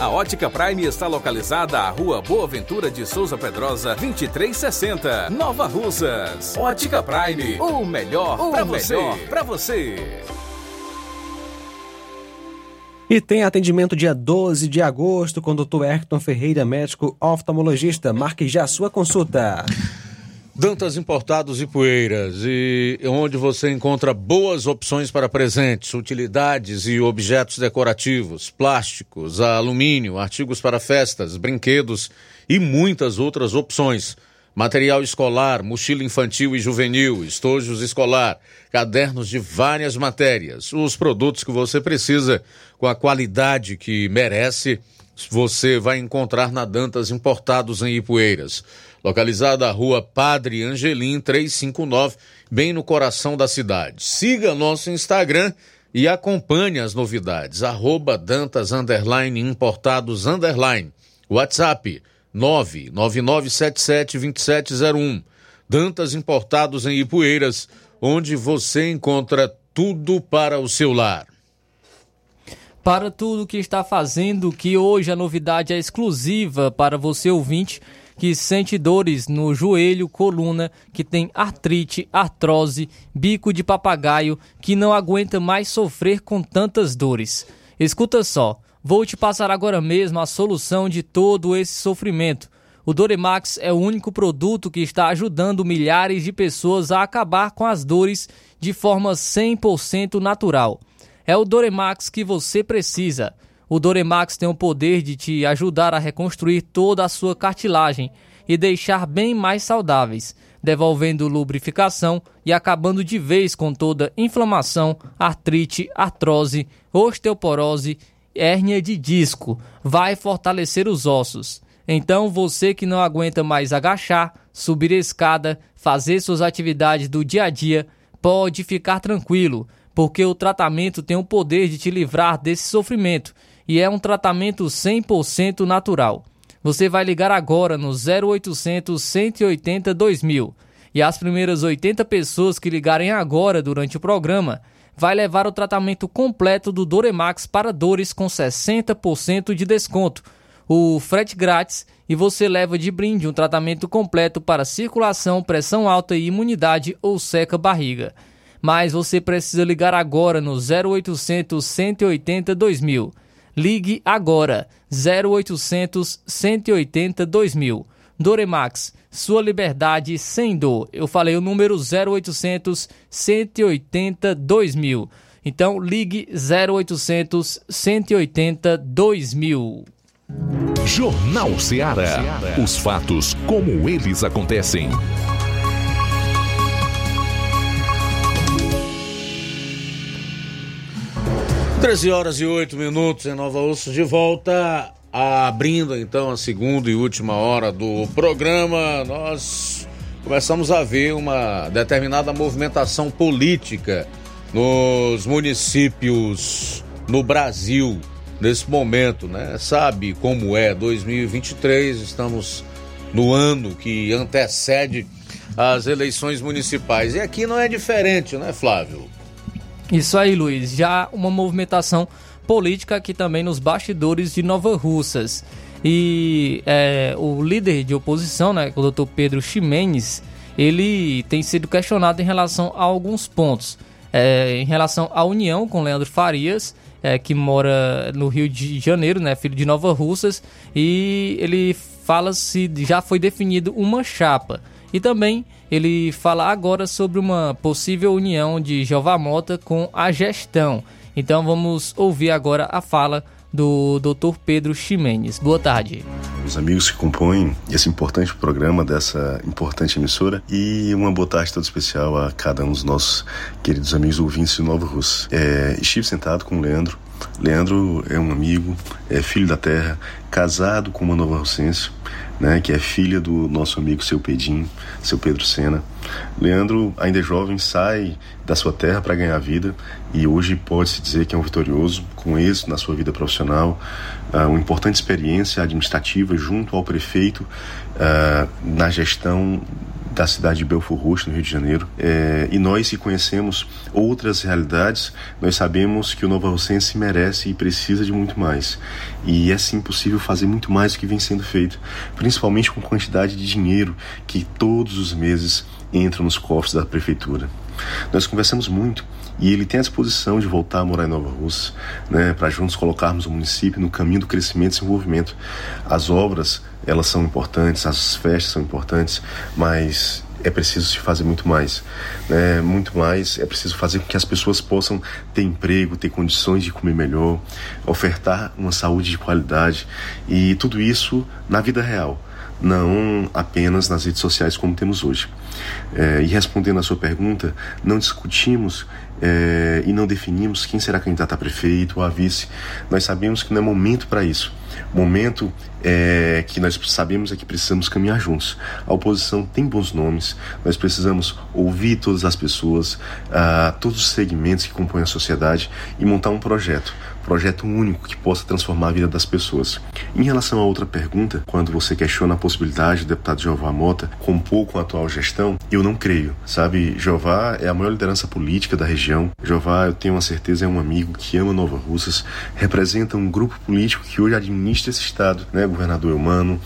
A Ótica Prime está localizada à Rua Boa Ventura de Souza Pedrosa, 2360, Nova Russas. Ótica Prime, o melhor para você. Pra você. E tem atendimento dia 12 de agosto com o Dr. Erton Ferreira, médico oftalmologista. Marque já sua consulta. Dantas Importados e Poeiras, e onde você encontra boas opções para presentes, utilidades e objetos decorativos, plásticos, alumínio, artigos para festas, brinquedos e muitas outras opções. Material escolar, mochila infantil e juvenil, estojos escolar, cadernos de várias matérias, os produtos que você precisa com a qualidade que merece, você vai encontrar na Dantas Importados em Ipueiras localizada na rua Padre Angelim 359, bem no coração da cidade. Siga nosso Instagram e acompanhe as novidades. Arroba Dantas Underline Importados Underline. WhatsApp 999772701. Dantas Importados em Ipueiras, onde você encontra tudo para o seu lar. Para tudo que está fazendo, que hoje a novidade é exclusiva para você ouvinte que sente dores no joelho, coluna, que tem artrite, artrose, bico de papagaio, que não aguenta mais sofrer com tantas dores. Escuta só, vou te passar agora mesmo a solução de todo esse sofrimento. O Doremax é o único produto que está ajudando milhares de pessoas a acabar com as dores de forma 100% natural. É o Doremax que você precisa. O Doremax tem o poder de te ajudar a reconstruir toda a sua cartilagem e deixar bem mais saudáveis, devolvendo lubrificação e acabando de vez com toda inflamação, artrite, artrose, osteoporose, hérnia de disco. Vai fortalecer os ossos. Então, você que não aguenta mais agachar, subir a escada, fazer suas atividades do dia a dia, pode ficar tranquilo, porque o tratamento tem o poder de te livrar desse sofrimento e é um tratamento 100% natural. Você vai ligar agora no 0800 180 2000 e as primeiras 80 pessoas que ligarem agora durante o programa vai levar o tratamento completo do Doremax para dores com 60% de desconto, o frete grátis e você leva de brinde um tratamento completo para circulação, pressão alta e imunidade ou seca barriga. Mas você precisa ligar agora no 0800 180 2000. Ligue agora 0800 180 2000. Doremax, sua liberdade sem dor. Eu falei o número 0800 180 2000. Então ligue 0800 180 2000. Jornal Ceará. Os fatos como eles acontecem. 13 horas e 8 minutos em Nova Osso de volta, abrindo então a segunda e última hora do programa. Nós começamos a ver uma determinada movimentação política nos municípios no Brasil nesse momento, né? Sabe como é 2023, estamos no ano que antecede as eleições municipais. E aqui não é diferente, né, Flávio? Isso aí, Luiz. Já uma movimentação política aqui também nos bastidores de Nova Russas. E é, o líder de oposição, né, o doutor Pedro Ximenes, ele tem sido questionado em relação a alguns pontos. É, em relação à união com Leandro Farias, é, que mora no Rio de Janeiro, né, filho de Nova Russas, e ele fala se já foi definido uma chapa. E também ele fala agora sobre uma possível união de Jeová Mota com a gestão. Então vamos ouvir agora a fala do Dr. Pedro Ximenes. Boa tarde. Os amigos que compõem esse importante programa dessa importante emissora e uma boa tarde toda especial a cada um dos nossos queridos amigos ouvintes de Nova Rússia. É, estive sentado com o Leandro. Leandro é um amigo, é filho da terra, casado com uma nova russense, né, que é filha do nosso amigo seu Pedinho, seu Pedro Sena. Leandro, ainda é jovem, sai da sua terra para ganhar vida e hoje pode-se dizer que é um vitorioso, com êxito na sua vida profissional, uh, uma importante experiência administrativa junto ao prefeito uh, na gestão da cidade de Belfort Roxo, no Rio de Janeiro. É, e nós, que conhecemos outras realidades, nós sabemos que o Nova Rocense merece e precisa de muito mais. E é sim possível fazer muito mais do que vem sendo feito, principalmente com a quantidade de dinheiro que todos os meses entra nos cofres da prefeitura. Nós conversamos muito e ele tem a disposição de voltar a morar em Nova Rússia, né, para juntos colocarmos o município no caminho do crescimento e desenvolvimento. As obras elas são importantes, as festas são importantes, mas é preciso se fazer muito mais, né? Muito mais. É preciso fazer com que as pessoas possam ter emprego, ter condições de comer melhor, ofertar uma saúde de qualidade e tudo isso na vida real, não apenas nas redes sociais como temos hoje. É, e respondendo à sua pergunta, não discutimos é, e não definimos quem será candidato a prefeito ou a vice. Nós sabemos que não é momento para isso momento é, que nós sabemos é que precisamos caminhar juntos. A oposição tem bons nomes, nós precisamos ouvir todas as pessoas, uh, todos os segmentos que compõem a sociedade e montar um projeto projeto único que possa transformar a vida das pessoas. Em relação a outra pergunta, quando você questiona a possibilidade do deputado Jeová Mota compor com a atual gestão, eu não creio, sabe? Jeová é a maior liderança política da região. Jeová, eu tenho uma certeza, é um amigo que ama Nova Russas, representa um grupo político que hoje administra esse estado, né? Governador Eumano,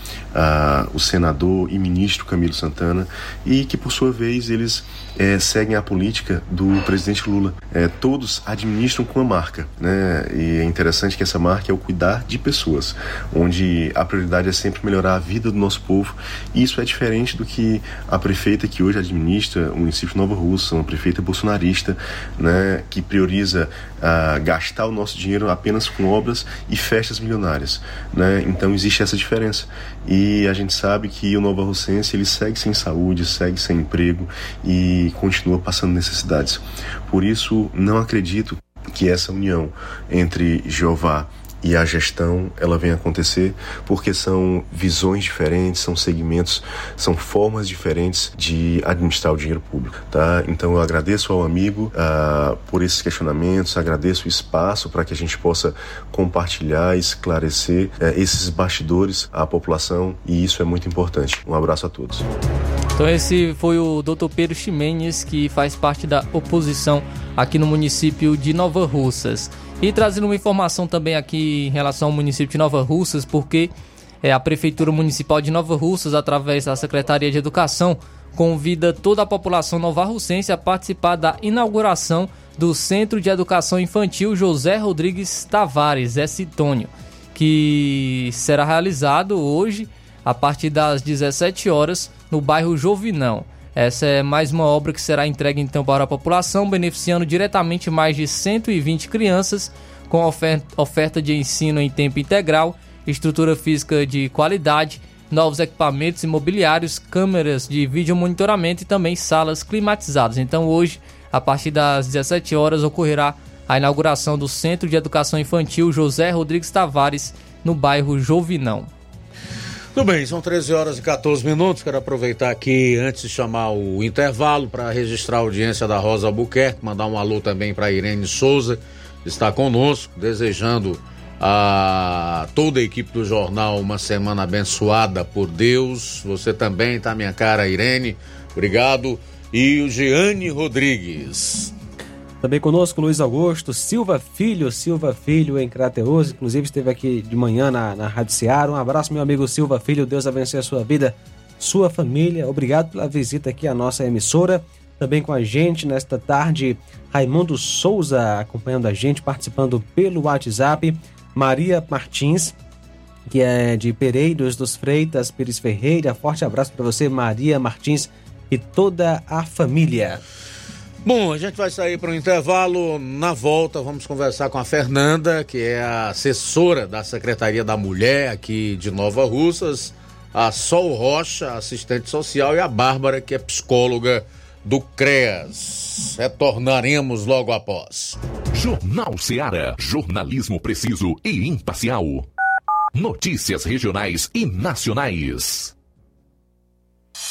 o senador e ministro Camilo Santana, e que por sua vez eles é, seguem a política do presidente Lula. É, todos administram com a marca, né? E é interessante que essa marca é o cuidar de pessoas, onde a prioridade é sempre melhorar a vida do nosso povo. E isso é diferente do que a prefeita que hoje administra o município de Nova Russa, uma prefeita bolsonarista, né? Que prioriza uh, gastar o nosso dinheiro apenas com obras e festas milionárias, né? Então existe essa diferença. E a gente sabe que o Nova Russense ele segue sem saúde, segue sem emprego e continua passando necessidades. Por isso, não acredito que essa união entre Jeová e a gestão ela vem acontecer porque são visões diferentes, são segmentos, são formas diferentes de administrar o dinheiro público, tá? Então eu agradeço ao amigo uh, por esses questionamentos, agradeço o espaço para que a gente possa compartilhar, esclarecer uh, esses bastidores à população e isso é muito importante. Um abraço a todos. Então esse foi o Dr. Pedro Ximenes, que faz parte da oposição aqui no município de Nova Russas. E trazendo uma informação também aqui em relação ao município de Nova Russas, porque é, a Prefeitura Municipal de Nova Russas, através da Secretaria de Educação, convida toda a população novarrucense a participar da inauguração do Centro de Educação Infantil José Rodrigues Tavares, S. Tônio, que será realizado hoje a partir das 17 horas no bairro Jovinão. Essa é mais uma obra que será entregue então para a população, beneficiando diretamente mais de 120 crianças com oferta de ensino em tempo integral, estrutura física de qualidade, novos equipamentos imobiliários, câmeras de vídeo monitoramento e também salas climatizadas. Então hoje, a partir das 17 horas, ocorrerá a inauguração do Centro de Educação Infantil José Rodrigues Tavares, no bairro Jovinão. Tudo bem, são 13 horas e 14 minutos. Quero aproveitar aqui, antes de chamar o intervalo, para registrar a audiência da Rosa Albuquerque, mandar um alô também para Irene Souza, que está conosco, desejando a toda a equipe do jornal uma semana abençoada por Deus. Você também, tá, minha cara Irene? Obrigado. E o Giane Rodrigues. Também conosco Luiz Augusto, Silva Filho, Silva Filho em Crateus, inclusive esteve aqui de manhã na, na Rádio Seara. Um abraço, meu amigo Silva Filho, Deus abençoe a sua vida, sua família. Obrigado pela visita aqui à nossa emissora. Também com a gente nesta tarde, Raimundo Souza acompanhando a gente, participando pelo WhatsApp. Maria Martins, que é de Pereiros dos Freitas, Pires Ferreira. Forte abraço para você, Maria Martins e toda a família. Bom, a gente vai sair para um intervalo. Na volta, vamos conversar com a Fernanda, que é a assessora da Secretaria da Mulher aqui de Nova Russas, a Sol Rocha, assistente social, e a Bárbara, que é psicóloga do CREAS. Retornaremos logo após. Jornal Seara. Jornalismo preciso e imparcial. Notícias regionais e nacionais.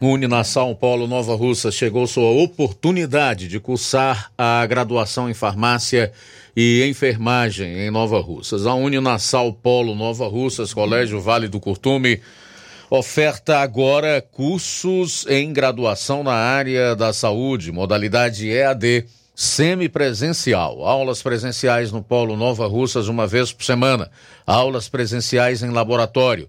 certo. Uninassal Polo Nova Russa chegou sua oportunidade de cursar a graduação em farmácia e enfermagem em Nova Russas. A Uninassal Polo Nova Russas, Colégio Vale do Curtume, oferta agora cursos em graduação na área da saúde, modalidade EAD, semipresencial. Aulas presenciais no Polo Nova Russas uma vez por semana. Aulas presenciais em laboratório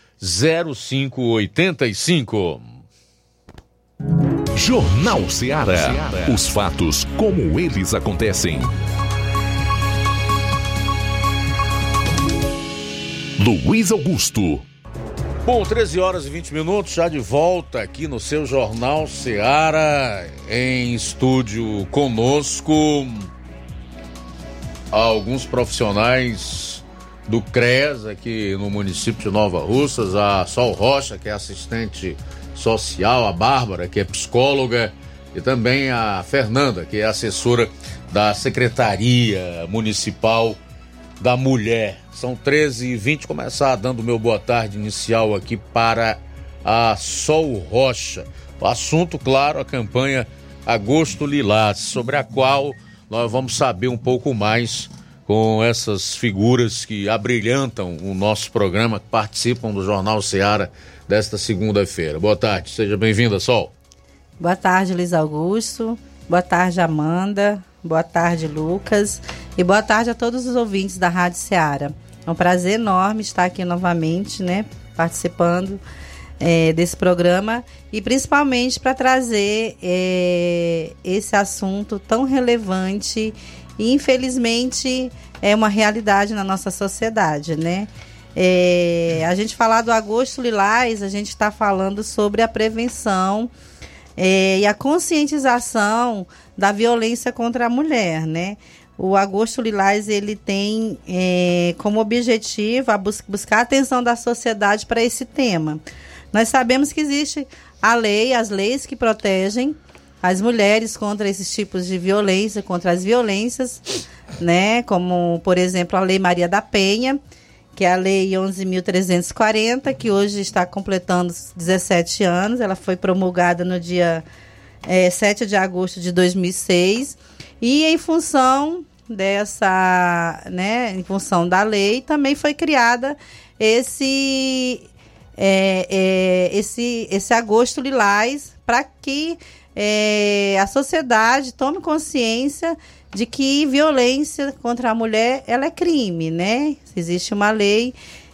0585. Jornal Ceará. Os fatos como eles acontecem. Luiz Augusto. Bom, 13 horas e 20 minutos, já de volta aqui no seu Jornal Ceará, em estúdio conosco. Alguns profissionais do CRES aqui no município de Nova Russas, a Sol Rocha, que é assistente social, a Bárbara, que é psicóloga, e também a Fernanda, que é assessora da Secretaria Municipal da Mulher. São 13h20, começar dando meu boa tarde inicial aqui para a Sol Rocha. O assunto, claro, a campanha Agosto Lilás, sobre a qual nós vamos saber um pouco mais com essas figuras que abrilhantam o nosso programa, que participam do Jornal Seara desta segunda-feira. Boa tarde, seja bem-vinda, Sol. Boa tarde, Luiz Augusto. Boa tarde, Amanda. Boa tarde, Lucas. E boa tarde a todos os ouvintes da Rádio Seara. É um prazer enorme estar aqui novamente, né, participando é, desse programa e principalmente para trazer é, esse assunto tão relevante e infelizmente é uma realidade na nossa sociedade, né? É, a gente falar do agosto lilás, a gente está falando sobre a prevenção é, e a conscientização da violência contra a mulher, né? O Agosto Lilás ele tem é, como objetivo a bus buscar a atenção da sociedade para esse tema. Nós sabemos que existe a lei, as leis que protegem as mulheres contra esses tipos de violência, contra as violências, né? Como, por exemplo, a Lei Maria da Penha, que é a Lei 11.340, que hoje está completando 17 anos. Ela foi promulgada no dia é, 7 de agosto de 2006. E em função dessa, né, em função da lei, também foi criada esse é, é, esse, esse agosto lilás para que é, a sociedade tome consciência de que violência contra a mulher ela é crime, né? Existe uma lei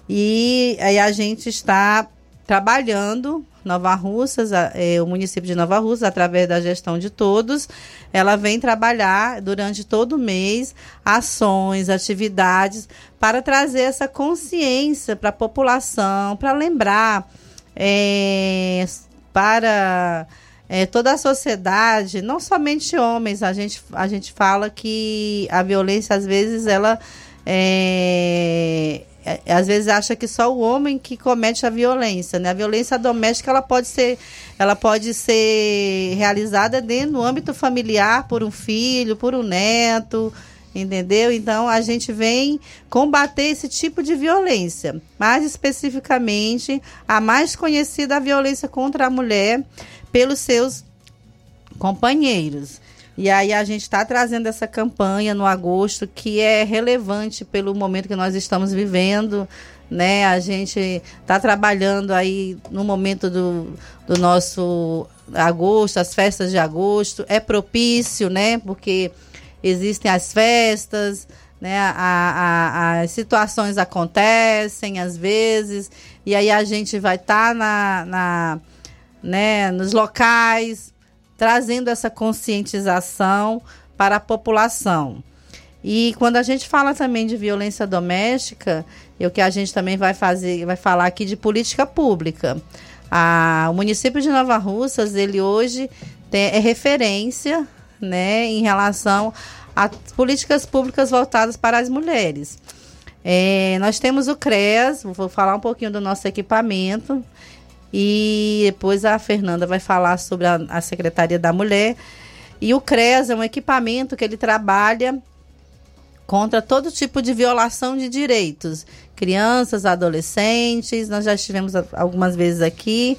e aí a gente está trabalhando Nova Russas, é, o município de Nova Russas, através da gestão de todos, ela vem trabalhar durante todo o mês ações, atividades para trazer essa consciência para a população, para lembrar é, para é, toda a sociedade, não somente homens, a gente, a gente fala que a violência, às vezes, ela. É, é, às vezes acha que só o homem que comete a violência, né? A violência doméstica ela pode ser, ela pode ser realizada dentro do âmbito familiar por um filho, por um neto, entendeu? Então a gente vem combater esse tipo de violência, mais especificamente a mais conhecida a violência contra a mulher pelos seus companheiros. E aí a gente está trazendo essa campanha no agosto que é relevante pelo momento que nós estamos vivendo, né? A gente está trabalhando aí no momento do, do nosso agosto, as festas de agosto, é propício, né? Porque existem as festas, né? A, a, as situações acontecem às vezes, e aí a gente vai estar tá na, na né, nos locais, trazendo essa conscientização para a população. E quando a gente fala também de violência doméstica, é o que a gente também vai fazer, vai falar aqui de política pública. A, o município de Nova Russas, ele hoje tem, é referência né, em relação a políticas públicas voltadas para as mulheres. É, nós temos o CREAS, vou falar um pouquinho do nosso equipamento. E depois a Fernanda vai falar sobre a, a Secretaria da Mulher. E o CRES é um equipamento que ele trabalha contra todo tipo de violação de direitos. Crianças, adolescentes, nós já estivemos algumas vezes aqui,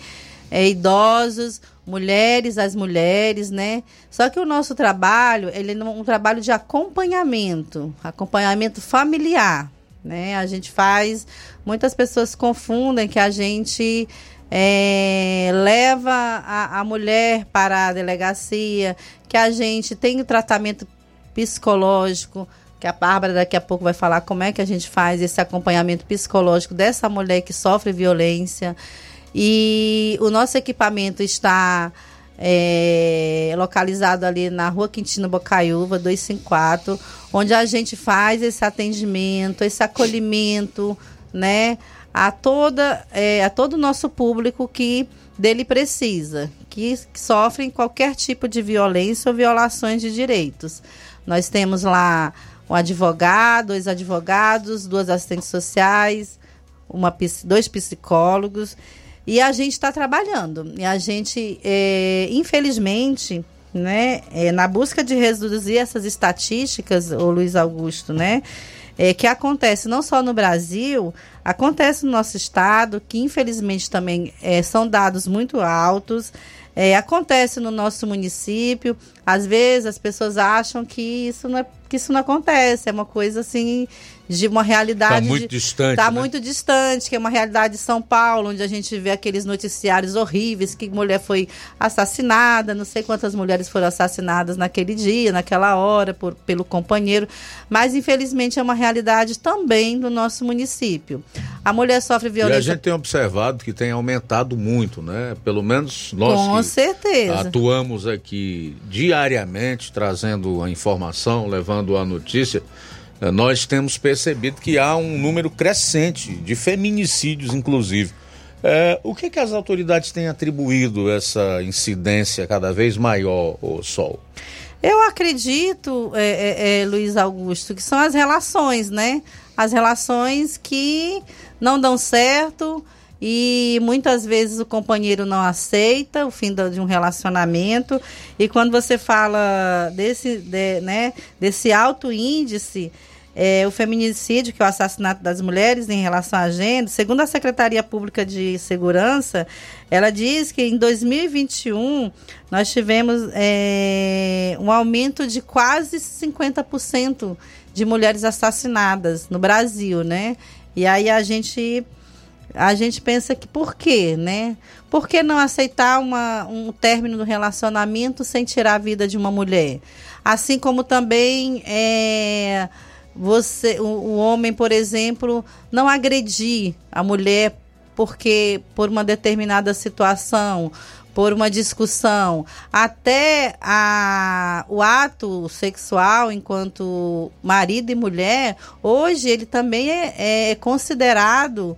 é, idosos, mulheres, as mulheres, né? Só que o nosso trabalho, ele é um trabalho de acompanhamento, acompanhamento familiar, né? A gente faz, muitas pessoas confundem que a gente é, leva a, a mulher para a delegacia, que a gente tem o tratamento psicológico, que a Bárbara daqui a pouco vai falar como é que a gente faz esse acompanhamento psicológico dessa mulher que sofre violência. E o nosso equipamento está é, localizado ali na rua Quintino Bocaiúva, 254, onde a gente faz esse atendimento, esse acolhimento, né? A toda é, a todo o nosso público que dele precisa, que, sofrem qualquer tipo de violência ou violações de direitos. Nós temos lá um advogado, dois advogados, duas assistentes sociais, uma, dois psicólogos. E a gente está trabalhando. E a gente, é, infelizmente, né, é, na busca de reduzir essas estatísticas, o Luiz Augusto, né, é, que acontece não só no Brasil, acontece no nosso estado, que infelizmente também é, são dados muito altos. É, acontece no nosso município. Às vezes as pessoas acham que isso não, é, que isso não acontece. É uma coisa assim de uma realidade. Tá muito de- distante, Tá né? muito distante, que é uma realidade de São Paulo, onde a gente vê aqueles noticiários horríveis que mulher foi assassinada, não sei quantas mulheres foram assassinadas naquele dia, naquela hora, por, pelo companheiro. Mas infelizmente é uma realidade também do nosso município. A mulher sofre E a violência. gente tem observado que tem aumentado muito, né? Pelo menos nós Com certeza. atuamos aqui diariamente, trazendo a informação, levando a notícia, eh, nós temos percebido que há um número crescente de feminicídios, inclusive. Eh, o que, que as autoridades têm atribuído essa incidência cada vez maior, o Sol? Eu acredito, é, é, é, Luiz Augusto, que são as relações, né? As relações que não dão certo e muitas vezes o companheiro não aceita o fim de um relacionamento. E quando você fala desse, de- né, desse alto índice, é, o feminicídio, que é o assassinato das mulheres em relação à gênero, segundo a Secretaria Pública de Segurança, ela diz que em 2021 nós tivemos é, um aumento de quase 50% de mulheres assassinadas no Brasil, né? E aí a gente a gente pensa que por quê, né? Por que não aceitar uma, um término do relacionamento sem tirar a vida de uma mulher? Assim como também é, você, o, o homem, por exemplo, não agredir a mulher porque por uma determinada situação, por uma discussão, até a, o ato sexual enquanto marido e mulher, hoje ele também é, é considerado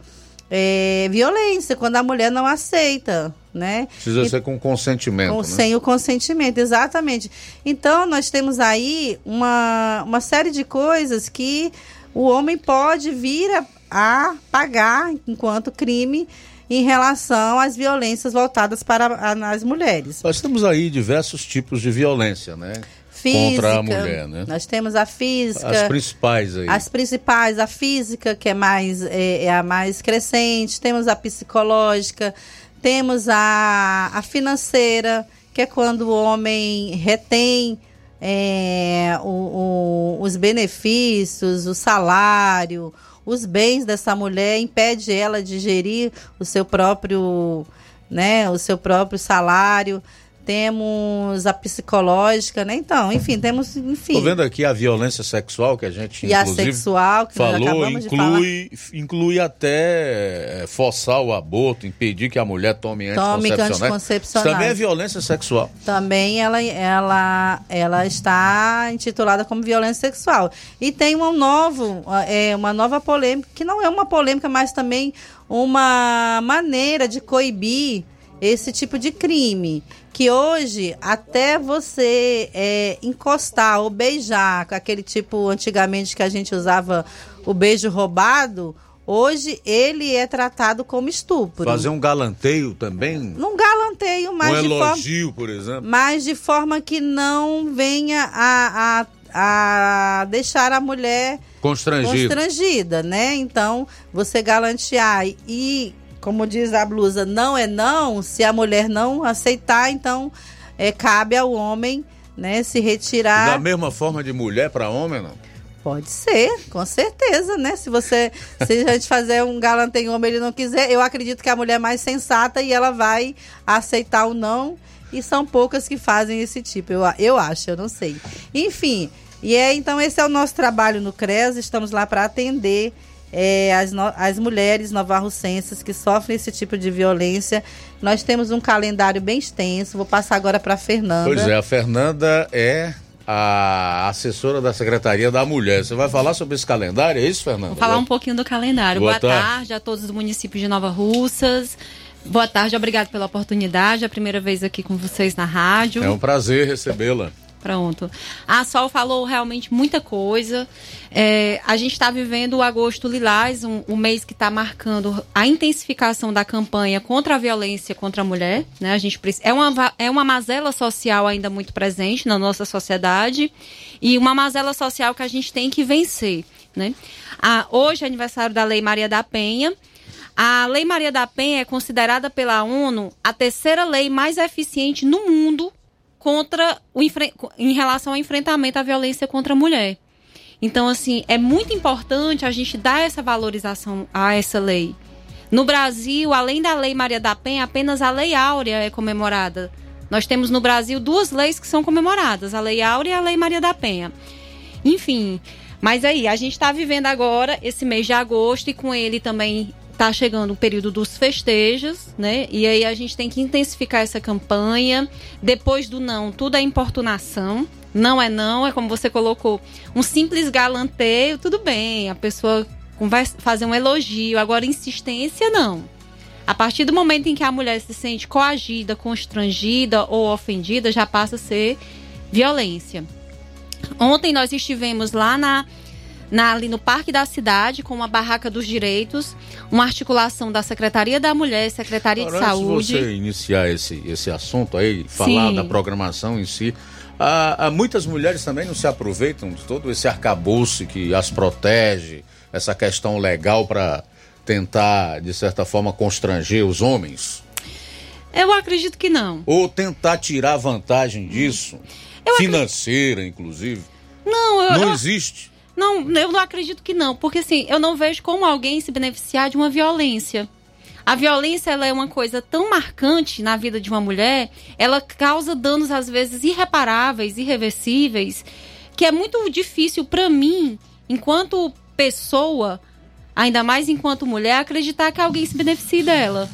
é, violência quando a mulher não aceita, né? Precisa E- ser com consentimento, com- né? Sem o consentimento, exatamente. Então, nós temos aí uma, uma série de coisas que o homem pode vir a, a pagar enquanto crime em relação às violências voltadas para as mulheres. Nós temos aí diversos tipos de violência, né? Física, Contra a mulher, né? Nós temos a física. As principais aí. As principais, a física, que é, mais, é, é a mais crescente, temos a psicológica, temos a, a financeira, que é quando o homem retém é, o- o- os benefícios, o salário, os bens dessa mulher, impede ela de gerir o seu próprio, né, o seu próprio salário. Temos a psicológica, né? Então, enfim, temos, enfim. Estou vendo aqui a violência sexual que a gente E a sexual, que falou, inclui, inclui até eh, forçar o aborto, impedir que a mulher tome Tome anticoncepcionais. também é violência sexual. também ela, ela, ela está intitulada como violência sexual. E tem um novo, é, uma nova polêmica, que não é uma polêmica, mas também uma maneira de coibir esse tipo de crime. Que hoje, até você é, encostar ou beijar, com aquele tipo antigamente que a gente usava o beijo roubado, hoje ele é tratado como estupro. Fazer um galanteio também. Num galanteio, mas um de forma elogio, por exemplo. mas de forma que não venha a, a, a deixar a mulher Constrangido. constrangida, né? Então, você galantear e, como diz a blusa, não é não, se a mulher não aceitar, então é, cabe ao homem né, se retirar. Da mesma forma de mulher para homem, não? Pode ser, com certeza, né? Se você, se a gente fazer um galanteio homem e ele não quiser, eu acredito que a mulher é mais sensata e ela vai aceitar o não. E são poucas que fazem esse tipo, eu, eu acho, eu não sei. Enfim, e é então esse é o nosso trabalho no CRES, estamos lá para atender é, as, no- as mulheres novarrocenses que sofrem esse tipo de violência. Nós temos um calendário bem extenso, vou passar agora para a Fernanda. Pois é, a Fernanda é a assessora da Secretaria da Mulher. Você vai falar sobre esse calendário, é isso, Fernanda? Vou falar um pouquinho do calendário. Boa Boa, tarde. tarde. a todos os municípios de Nova Russas. Boa tarde, obrigado pela oportunidade. É a primeira vez aqui com vocês na rádio. É um prazer recebê-la. Pronto. A Sol falou realmente muita coisa. É, a gente está vivendo o agosto lilás, um, um mês que está marcando a intensificação da campanha contra a violência contra a mulher. Né? A gente é, uma, é uma mazela social ainda muito presente na nossa sociedade e uma mazela social que a gente tem que vencer. Né? Hoje é aniversário da Lei Maria da Penha. A Lei Maria da Penha é considerada pela ONU a terceira lei mais eficiente no mundo contra o em relação ao enfrentamento à violência contra a mulher. Então, assim, é muito importante a gente dar essa valorização a essa lei. No Brasil, além da Lei Maria da Penha, apenas a Lei Áurea é comemorada. Nós temos no Brasil duas leis que são comemoradas, a Lei Áurea e a Lei Maria da Penha. Enfim, mas aí, a gente está vivendo agora esse mês de agosto e com ele também está chegando o período dos festejos, né? E aí a gente tem que intensificar essa campanha. Depois do não, tudo é importunação. Não é não, é como você colocou, um simples galanteio, tudo bem. A pessoa vai fazer um elogio. Agora, insistência, não. A partir do momento em que a mulher se sente coagida, constrangida ou ofendida, já passa a ser violência. Ontem nós estivemos lá na, na- ali no Parque da Cidade com uma barraca dos direitos, uma articulação da Secretaria da Mulher, Secretaria Agora, de antes Saúde. de você iniciar esse, esse assunto aí, falar Sim. da programação em si, há, há muitas mulheres também não se aproveitam de todo esse arcabouço que as protege, essa questão legal para tentar, de certa forma, constranger os homens? Eu acredito que não. Ou tentar tirar vantagem disso, financeira, inclusive? Não, eu, Não eu- existe. Não, eu não acredito que não, porque assim, eu não vejo como alguém se beneficiar de uma violência. A violência ela é uma coisa tão marcante na vida de uma mulher, ela causa danos às vezes irreparáveis, irreversíveis, que é muito difícil para mim, enquanto pessoa, ainda mais enquanto mulher, acreditar que alguém se beneficie dela.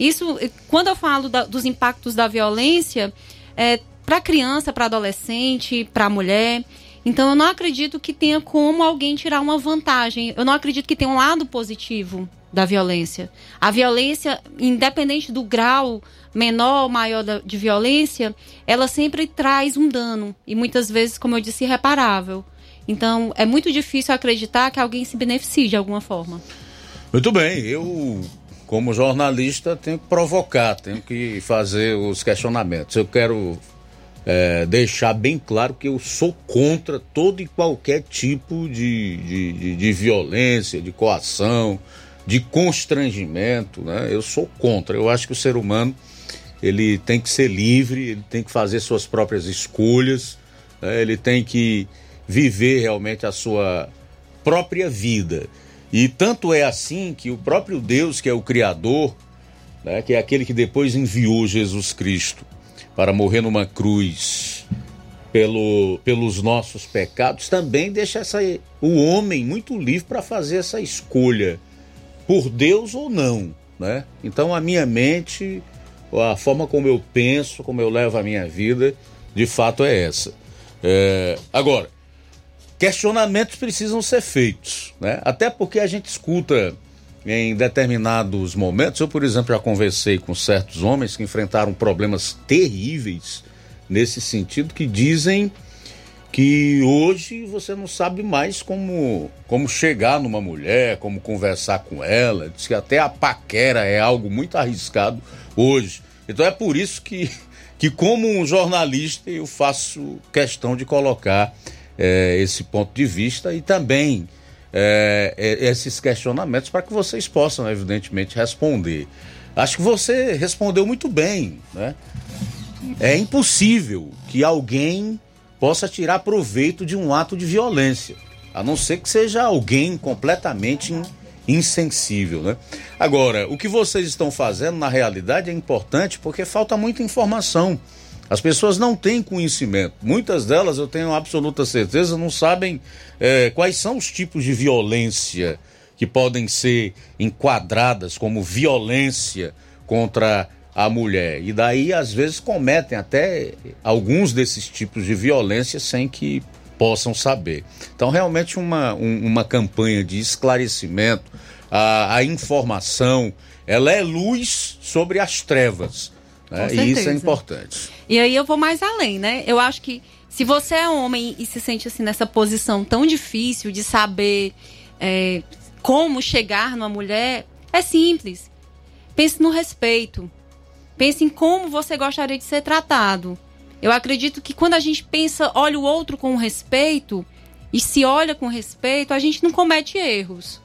Isso, quando eu falo da- dos impactos da violência, é para criança, para adolescente, para mulher. Então eu não acredito que tenha como alguém tirar uma vantagem. Eu não acredito que tenha um lado positivo da violência. A violência, independente do grau menor ou maior de violência, ela sempre traz um dano e muitas vezes, como eu disse, irreparável. Então é muito difícil acreditar que alguém se beneficie de alguma forma. Muito bem, eu, como jornalista, tenho que provocar, tenho que fazer os questionamentos. Eu quero é, deixar bem claro que eu sou contra todo e qualquer tipo de, de, de- de violência, de coação, de constrangimento, né? Eu sou contra. Eu acho que o ser humano ele tem que ser livre, ele tem que fazer suas próprias escolhas, né? ele tem que viver realmente a sua própria vida. E tanto é assim que o próprio Deus, que é o Criador, né, que é aquele que depois enviou Jesus Cristo para morrer numa cruz pelo, pelos nossos pecados, também deixa essa, o homem muito livre para fazer essa escolha por Deus ou não. Né? Então a minha mente, a forma como eu penso, como eu levo a minha vida, de fato é essa. É, agora, questionamentos precisam ser feitos, né? Até porque a gente escuta em determinados momentos, eu, por exemplo, já conversei com certos homens que enfrentaram problemas terríveis nesse sentido, que dizem que hoje você não sabe mais como, como chegar numa mulher, como conversar com ela. Diz que até a paquera é algo muito arriscado hoje. Então é por isso que, que como um jornalista, eu faço questão de colocar eh, esse ponto de vista e também eh, eh, esses questionamentos para que vocês possam, evidentemente, responder. Acho que você respondeu muito bem, né? É impossível que alguém possa tirar proveito de um ato de violência, a não ser que seja alguém completamente in- insensível, né? Agora, o que vocês estão fazendo na realidade é importante porque falta muita informação. As pessoas não têm conhecimento. Muitas delas, eu tenho absoluta certeza, não sabem eh, quais são os tipos de violência que podem ser enquadradas como violência contra a mulher. E daí, às vezes, cometem até alguns desses tipos de violência sem que possam saber. Então, realmente, uma, um- uma campanha de esclarecimento, a, a informação, ela é luz sobre as trevas. Né? E isso é importante. E aí eu vou mais além, né? Eu acho que Se você é homem e se sente assim nessa posição tão difícil de saber é, como chegar numa mulher, é simples. Pense no respeito. Pense em como você gostaria de ser tratado. Eu acredito que quando a gente pensa, olha o outro com respeito e se olha com respeito, a gente não comete erros.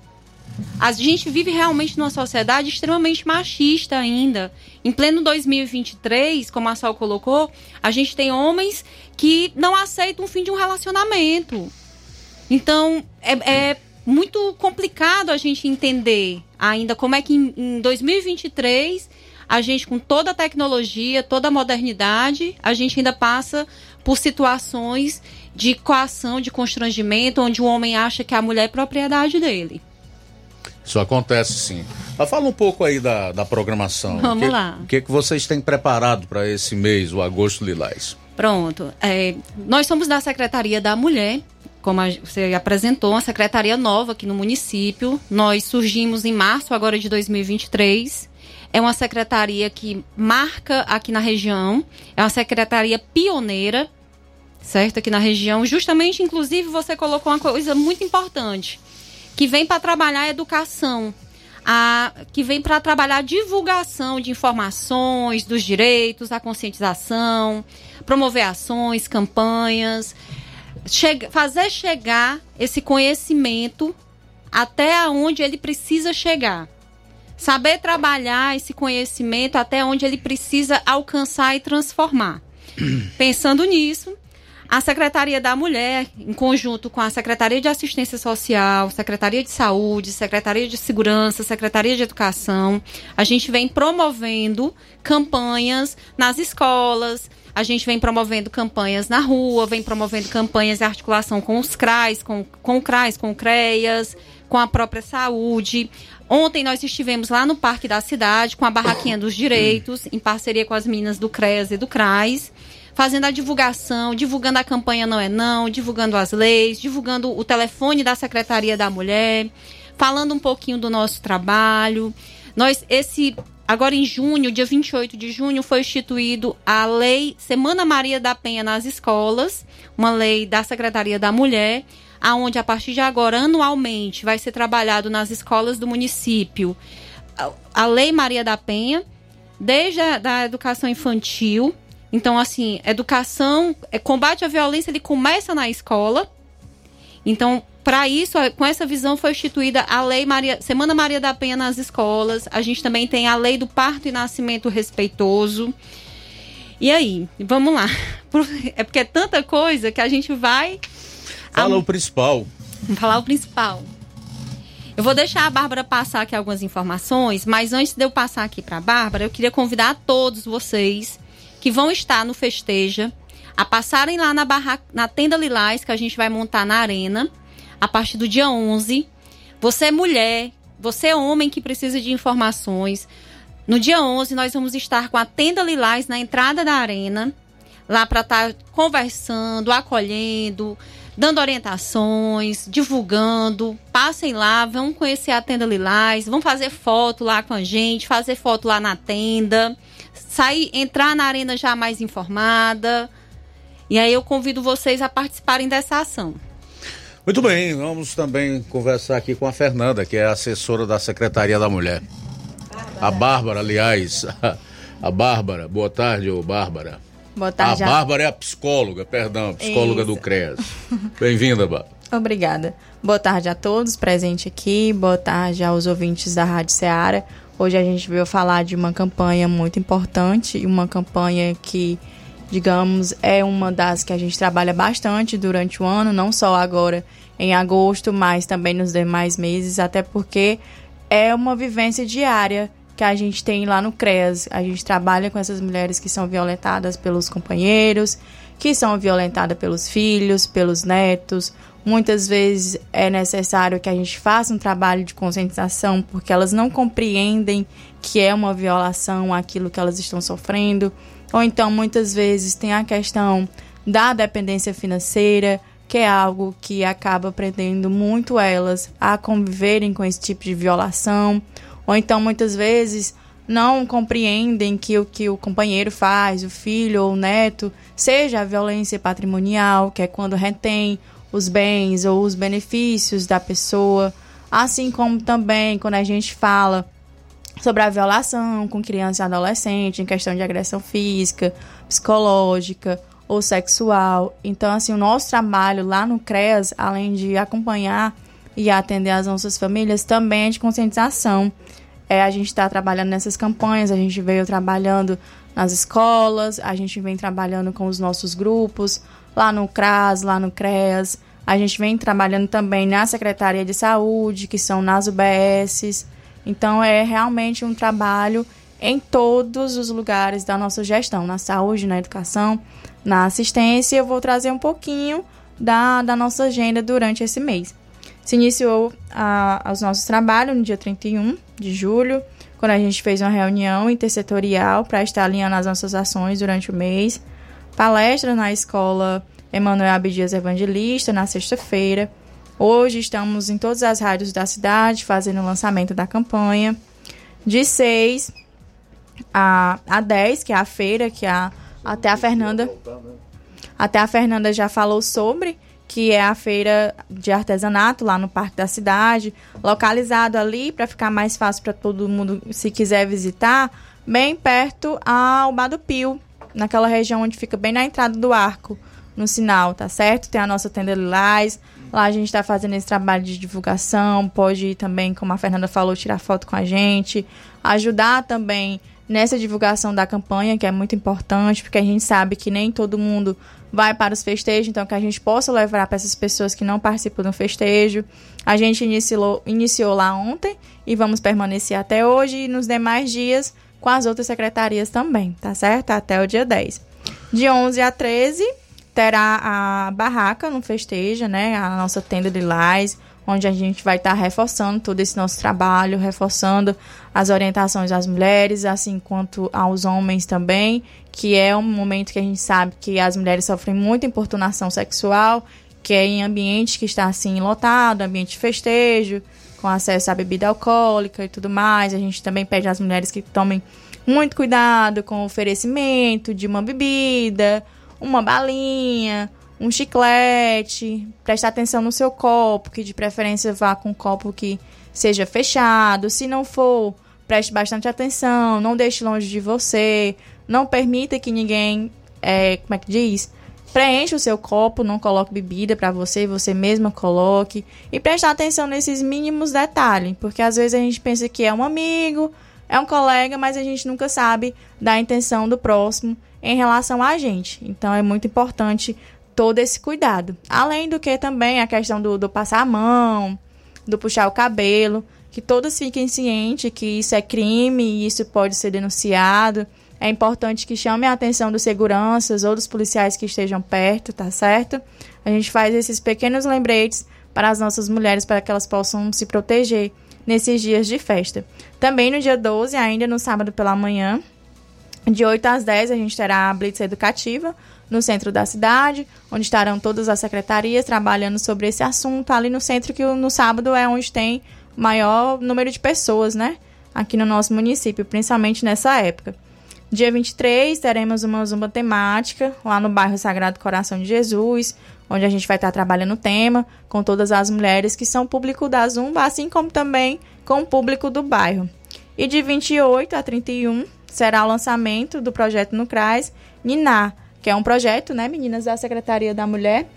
A gente vive realmente numa sociedade extremamente machista ainda. Em pleno 2023, como a Sol colocou, a gente tem homens que não aceitam o fim de um relacionamento. Então, é, é muito complicado a gente entender ainda como é que em, em 2023 a gente, com toda a tecnologia, toda a modernidade, a gente ainda passa por situações de coação, de constrangimento, onde o homem acha que a mulher é propriedade dele. Isso acontece sim. Mas fala um pouco aí da, da programação. Vamos que, lá. O que, que vocês têm preparado para esse mês, o Agosto Lilás? Pronto. É, nós somos da Secretaria da Mulher, como você apresentou, uma secretaria nova aqui no município. Nós surgimos em março agora de 2023. É uma secretaria que marca aqui na região. É uma secretaria pioneira, certo? Aqui na região. Justamente, inclusive, você colocou uma coisa muito importante, que vem para trabalhar a educação. A, que vem para trabalhar a divulgação de informações, dos direitos, a conscientização, promover ações, campanhas, fazer chegar esse conhecimento até onde ele precisa chegar. Saber trabalhar esse conhecimento até onde ele precisa alcançar e transformar. Pensando nisso, a Secretaria da Mulher, em conjunto com a Secretaria de Assistência Social, Secretaria de Saúde, Secretaria de Segurança, Secretaria de Educação, a gente vem promovendo campanhas nas escolas, a gente vem promovendo campanhas na rua, vem promovendo campanhas de articulação com os CRAs, com, com o CRAs, com o CREAS, com a própria saúde. Ontem nós estivemos lá no Parque da Cidade com a Barraquinha dos Direitos, em parceria com as meninas do CREAS e do CRAS fazendo a divulgação, divulgando a campanha Não é Não, divulgando as leis, divulgando o telefone da Secretaria da Mulher, falando um pouquinho do nosso trabalho. Nós, esse. Agora em junho, dia 28 de junho, foi instituído a lei Semana Maria da Penha nas escolas, uma lei da Secretaria da Mulher, aonde a partir de agora, anualmente, vai ser trabalhado nas escolas do município a- Lei Maria da Penha, desde a da educação infantil. Então, assim, educação, é, combate à violência, ele começa na escola. Então, para isso, a- com essa visão foi instituída a Lei Maria, Semana Maria da Penha nas escolas. A gente também tem a Lei do Parto e Nascimento Respeitoso. E aí, vamos lá. É porque é tanta coisa que a gente vai Fala o principal. Vamos falar o principal. Eu vou deixar a Bárbara passar aqui algumas informações, mas antes de eu passar aqui para a Bárbara, eu queria convidar a todos vocês que vão estar no Festeja a passarem lá na, barra, na tenda Lilás, que a gente vai montar na arena, a partir do dia 11. Você é mulher, você é homem que precisa de informações. No dia 11, nós vamos estar com a tenda Lilás na entrada da arena, lá para estar conversando, acolhendo, dando orientações, divulgando. Passem lá, vão conhecer a tenda Lilás, vão fazer foto lá com a gente, fazer foto lá na tenda, sair, entrar na arena já mais informada. E aí eu convido vocês a participarem dessa ação. Muito bem, vamos também conversar aqui com a Fernanda, que é assessora da Secretaria da Mulher. A Bárbara, aliás. A Bárbara, boa tarde, ô Bárbara. Boa tarde. A Bárbara é a psicóloga, perdão, psicóloga Isso. do CREAS. Bem-vinda, Bárbara. Obrigada. Boa tarde a todos presentes aqui, boa tarde aos ouvintes da Rádio Ceará. Hoje a gente veio falar de uma campanha muito importante uma campanha que, digamos, é uma das que a gente trabalha bastante durante o ano, não só agora em agosto, mas também nos demais meses, até porque é uma vivência diária que a gente tem lá no CREAS. A gente trabalha com essas mulheres que são violentadas pelos companheiros, que são violentadas pelos filhos, pelos netos. Muitas vezes é necessário que a gente faça um trabalho de conscientização porque elas não compreendem que é uma violação aquilo que elas estão sofrendo. Ou então, muitas vezes, tem a questão da dependência financeira, que é algo que acaba prendendo muito elas a conviverem com esse tipo de violação. Ou então, muitas vezes, não compreendem que o que o companheiro faz, o filho ou o neto, seja a violência patrimonial, que é quando retém os bens ou os benefícios da pessoa, assim como também quando a gente fala sobre a violação com criança e adolescente, em questão de agressão física, psicológica ou sexual. Então, assim, o nosso trabalho lá no CREAS, além de acompanhar e atender as nossas famílias, também é de conscientização. É, a gente está trabalhando nessas campanhas, a gente veio trabalhando nas escolas, a gente vem trabalhando com os nossos grupos, lá no CRAS, lá no CREAS. A gente vem trabalhando também na Secretaria de Saúde, que são nas UBSs. Então, é realmente um trabalho em todos os lugares da nossa gestão, na saúde, na educação, na assistência. Eu vou trazer um pouquinho da, da nossa agenda durante esse mês. Se iniciou a, os nossos trabalhos no dia 31 de julho, quando a gente fez uma reunião intersetorial para estar alinhando as nossas ações durante o mês. Palestra na escola Emanuel Abdias Evangelista, na sexta-feira. Hoje estamos em todas as rádios da cidade fazendo o lançamento da campanha. De 6 a, a 10, que é a feira, que a, até a Fernanda. Até a Fernanda já falou sobre, que é a feira de artesanato lá no Parque da Cidade, localizado ali para ficar mais fácil para todo mundo, se quiser visitar, bem perto ao Bar do Pio, naquela região onde fica bem na entrada do arco no sinal, tá certo? Tem a nossa tenda Lilás. Lá a gente está fazendo esse trabalho de divulgação. Pode ir também, como a Fernanda falou, tirar foto com a gente. Ajudar também nessa divulgação da campanha, que é muito importante, porque a gente sabe que nem todo mundo vai para os festejos, então que a gente possa levar para essas pessoas que não participam do festejo. A gente iniciou, iniciou lá ontem e vamos permanecer até hoje e nos demais dias com as outras secretarias também, tá certo? Até o dia 10. De 11 a 13 terá a barraca no festeja, né? A nossa tenda de lais, onde a gente vai estar tá reforçando todo esse nosso trabalho, reforçando as orientações às mulheres, assim quanto aos homens também, que é um momento que a gente sabe que as mulheres sofrem muita importunação sexual, que é em ambiente que está assim lotado, ambiente de festejo, com acesso à bebida alcoólica e tudo mais. A gente também pede às mulheres que tomem muito cuidado com o oferecimento de uma bebida, uma balinha, um chiclete, prestar atenção no seu copo, que de preferência vá com um copo que seja fechado. Se não for, preste bastante atenção, não deixe longe de você, não permita que ninguém, é, como é que diz? Preencha o seu copo, não coloque bebida para você, você mesma coloque. E prestar atenção nesses mínimos detalhes, porque às vezes a gente pensa que é um amigo, é um colega, mas a gente nunca sabe da intenção do próximo em relação a gente. Então é muito importante todo esse cuidado. Além do que também a questão do, do passar a mão, do puxar o cabelo, que todos fiquem cientes que isso é crime e isso pode ser denunciado. É importante que chame a atenção dos seguranças ou dos policiais que estejam perto, tá certo? A gente faz esses pequenos lembretes para as nossas mulheres para que elas possam se proteger nesses dias de festa. Também no dia 12, ainda no sábado pela manhã, de 8 às 10 a gente terá a blitz educativa no centro da cidade, onde estarão todas as secretarias trabalhando sobre esse assunto ali no centro que no sábado é onde tem maior número de pessoas, né? Aqui no nosso município, principalmente nessa época. Dia 23 teremos uma zumba temática lá no bairro Sagrado Coração de Jesus, onde a gente vai estar trabalhando o tema com todas as mulheres que são público da zumba, assim como também com o público do bairro. E de 28 a 31 será o lançamento do projeto no CRAS Niná, que é um projeto, né, meninas, da Secretaria da Mulher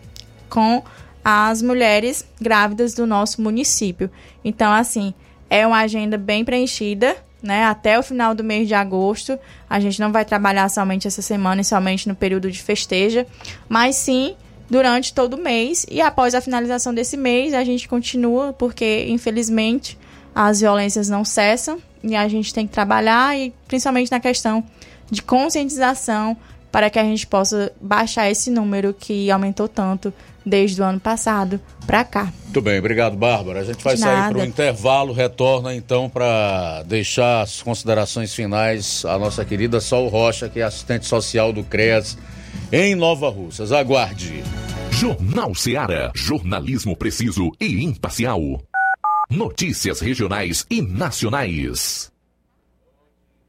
com as mulheres grávidas do nosso município. Então, assim, é uma agenda bem preenchida, né? Até o final do mês de agosto. A gente não vai trabalhar somente essa semana e somente no período de festeja, mas sim durante todo o mês. E após a finalização desse mês, a gente continua, porque infelizmente as violências não cessam e a gente tem que trabalhar e principalmente na questão de conscientização para que a gente possa baixar esse número que aumentou tanto desde o ano passado para cá. Muito bem, obrigado, Bárbara. A gente vai sair para o intervalo, retorna então para deixar as considerações finais a nossa querida Sol Rocha, que é assistente social do CREAS em Nova Russas. Aguarde. Jornal Seara. Jornalismo preciso e imparcial. Notícias regionais e nacionais.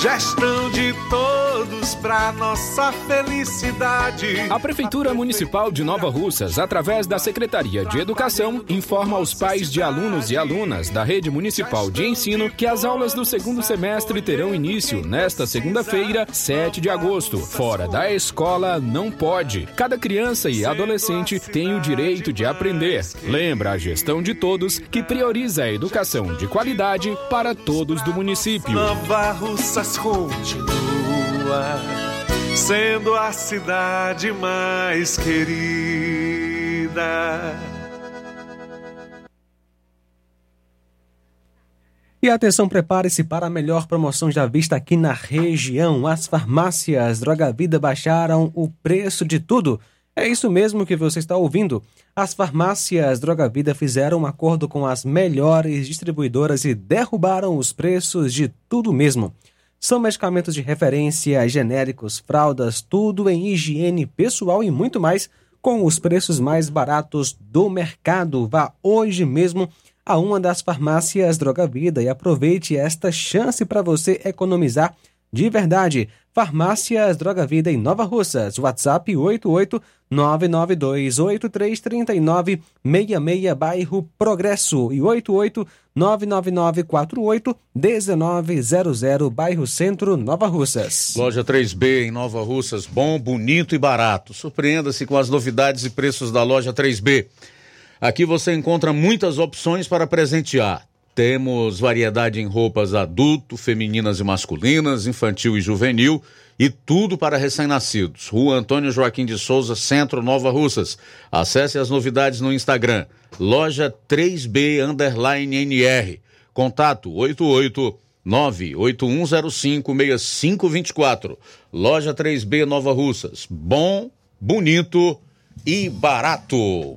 Gestão de todos pra nossa felicidade. A Prefeitura Municipal de Nova Russas, através da Secretaria de Educação, informa aos pais de alunos e alunas da Rede Municipal de Ensino que as aulas do segundo semestre terão início nesta segunda-feira, 7 de agosto. Fora da escola, não pode. Cada criança e adolescente tem o direito de aprender. Lembra a gestão de todos que prioriza a educação de qualidade para todos do município. Nova Russas continua sendo a cidade mais querida. E atenção, prepare-se para a melhor promoção já vista aqui na região. As farmácias Droga Vida baixaram o preço de tudo. É isso mesmo que você está ouvindo. As farmácias Droga Vida fizeram um acordo com as melhores distribuidoras e derrubaram os preços de tudo mesmo. São medicamentos de referência, genéricos, fraldas, tudo em higiene pessoal e muito mais, com os preços mais baratos do mercado. Vá hoje mesmo a uma das farmácias Droga Vida e aproveite esta chance para você economizar de verdade. Farmácias Droga Vida em Nova Russas. WhatsApp 88992833966, bairro Progresso. E 88999481900, bairro Centro, Nova Russas. Loja 3B em Nova Russas, bom, bonito e barato. Surpreenda-se com as novidades e preços da loja 3B. Aqui você encontra muitas opções para presentear. Temos variedade em roupas adulto, femininas e masculinas, infantil e juvenil e tudo para recém-nascidos. Rua Antônio Joaquim de Souza, Centro Nova Russas. Acesse as novidades no Instagram. Loja 3B underline NR. Contato 88 98105 6524. Loja 3B Nova Russas. Bom, bonito e barato.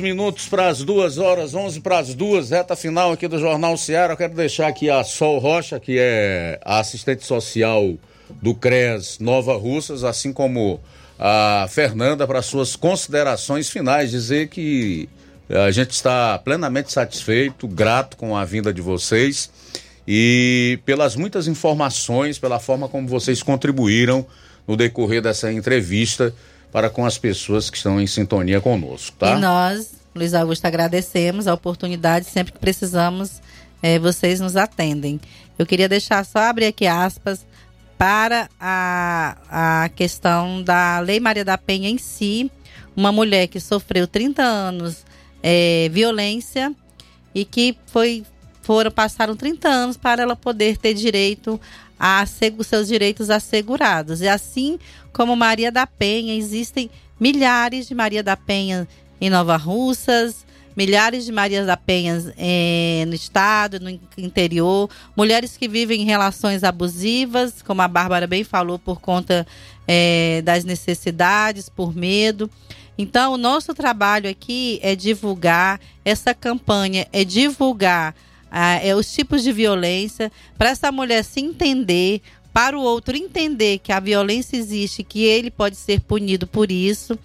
11 minutos para as duas horas, 11 para as duas, reta final aqui do Jornal Ceará. Eu quero deixar aqui a Sol Rocha, que é a assistente social do CRES Nova Russas, assim como a Fernanda, para suas considerações finais. Dizer que a gente está plenamente satisfeito, grato com a vinda de vocês e pelas muitas informações, pela forma como vocês contribuíram no decorrer dessa entrevista para com as pessoas que estão em sintonia conosco, tá? E nós, Luiz Augusto, agradecemos a oportunidade sempre que precisamos é, vocês nos atendem. Eu queria deixar só abrir aqui aspas para a, a questão da Lei Maria da Penha em si. Uma mulher que sofreu 30 anos é, violência e que foi foram passaram 30 anos para ela poder ter direito a seus direitos assegurados. E assim como Maria da Penha, existem milhares de Maria da Penha em Nova Russas, milhares de Marias da Penha eh, no estado, no interior, mulheres que vivem em relações abusivas, como a Bárbara bem falou, por conta eh, das necessidades, por medo. Então, o nosso trabalho aqui é divulgar essa campanha, é divulgar ah, é, os tipos de violência, para essa mulher se entender, para o outro entender que a violência existe, que ele pode ser punido por isso.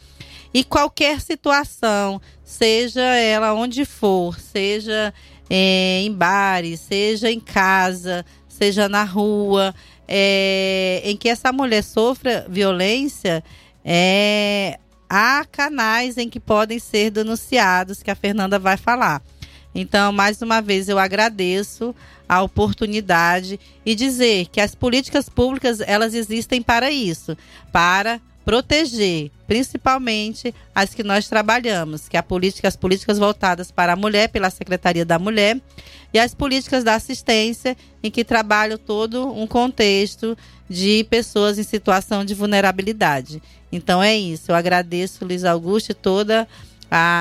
E qualquer situação, seja ela onde for, seja é, em bares, seja em casa, seja na rua, é, em que essa mulher sofra violência, é, há canais em que podem ser denunciados, que a Fernanda vai falar. Então, mais uma vez, eu agradeço a oportunidade e dizer que as políticas públicas elas existem para isso, para proteger, principalmente as que nós trabalhamos, que é a política, as políticas voltadas para a mulher pela Secretaria da Mulher e as políticas da assistência, em que trabalham todo um contexto de pessoas em situação de vulnerabilidade. Então é isso. Eu agradeço Luiz Augusto e toda a,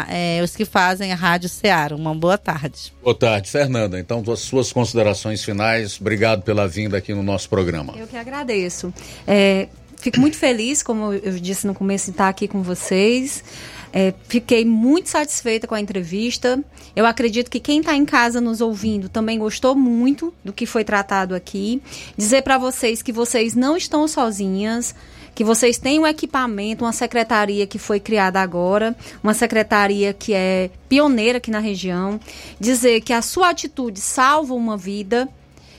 é, os que fazem a Rádio Ceará. Uma boa tarde. Boa tarde, Fernanda. Então, as suas considerações finais. Obrigado pela vinda aqui no nosso programa. Eu que agradeço. É, fico muito feliz, como eu disse no começo, de estar aqui com vocês. É, fiquei muito satisfeita com a entrevista. Eu acredito que quem está em casa nos ouvindo também gostou muito do que foi tratado aqui. Dizer para vocês que vocês não estão sozinhas que vocês têm um equipamento, uma secretaria que foi criada agora, uma secretaria que é pioneira aqui na região, dizer que a sua atitude salva uma vida,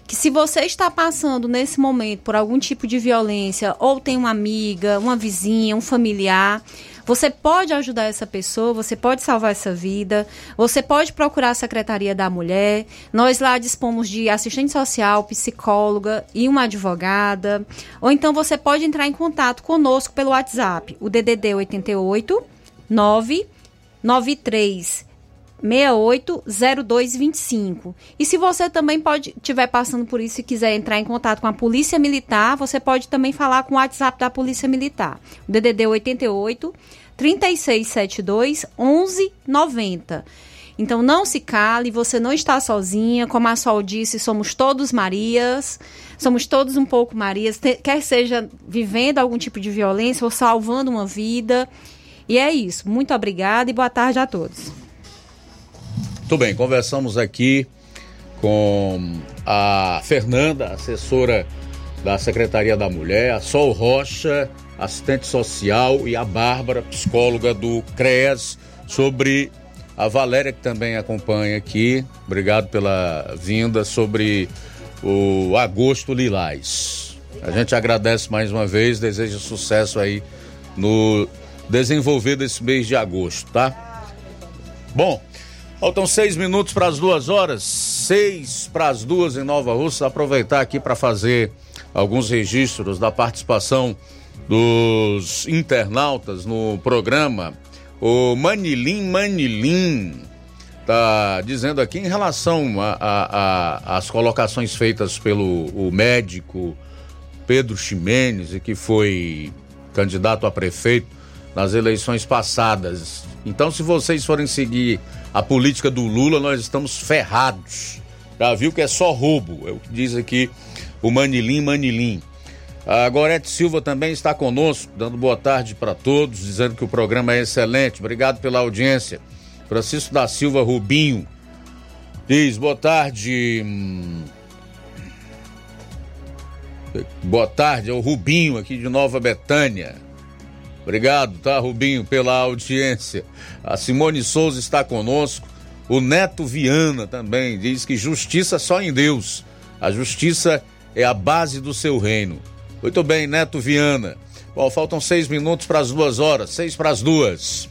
que se você está passando nesse momento por algum tipo de violência, ou tem uma amiga, uma vizinha, um familiar, você pode ajudar essa pessoa, você pode salvar essa vida, você pode procurar a Secretaria da Mulher. Nós lá dispomos de assistente social, psicóloga e uma advogada. Ou então você pode entrar em contato conosco pelo WhatsApp, o DDD 88 993 680225. E se você também pode estiver passando por isso e quiser entrar em contato com a Polícia Militar, você pode também falar com o WhatsApp da Polícia Militar. O DDD 88 3672 1190. Então não se cale, você não está sozinha. Como a Sol disse, somos todos Marias, somos todos um pouco Marias, quer seja vivendo algum tipo de violência ou salvando uma vida. E é isso. Muito obrigada e boa tarde a todos. Muito bem, conversamos aqui com a Fernanda, assessora da Secretaria da Mulher, a Sol Rocha, assistente social, e a Bárbara, psicóloga do CREAS, sobre a Valéria, que também acompanha aqui. Obrigado pela vinda sobre o Agosto Lilás. A gente agradece mais uma vez, deseja sucesso aí no desenvolver desse mês de agosto, tá? Bom, Faltam seis minutos para as duas horas, seis para as duas em Nova Russa. Aproveitar aqui para fazer alguns registros da participação dos internautas no programa. O Manilim Manilim tá dizendo aqui em relação às colocações feitas pelo médico Pedro Ximenes que foi candidato a prefeito nas eleições passadas. Então, se vocês forem seguir a política do Lula, nós estamos ferrados. Já viu que é só roubo, é o que diz aqui o Manilim Manilim. A Gorete Silva também está conosco, dando boa tarde para todos, dizendo que o programa é excelente. Obrigado pela audiência. Francisco da Silva Rubinho diz: boa tarde. Hum, boa tarde, é o Rubinho aqui de Nova Betânia. Obrigado, tá, Rubinho, pela audiência. A Simone Souza está conosco. O Neto Viana também diz que justiça só em Deus. A justiça é a base do seu reino. Muito bem, Neto Viana. Bom, faltam seis minutos para as duas horas, seis para as duas.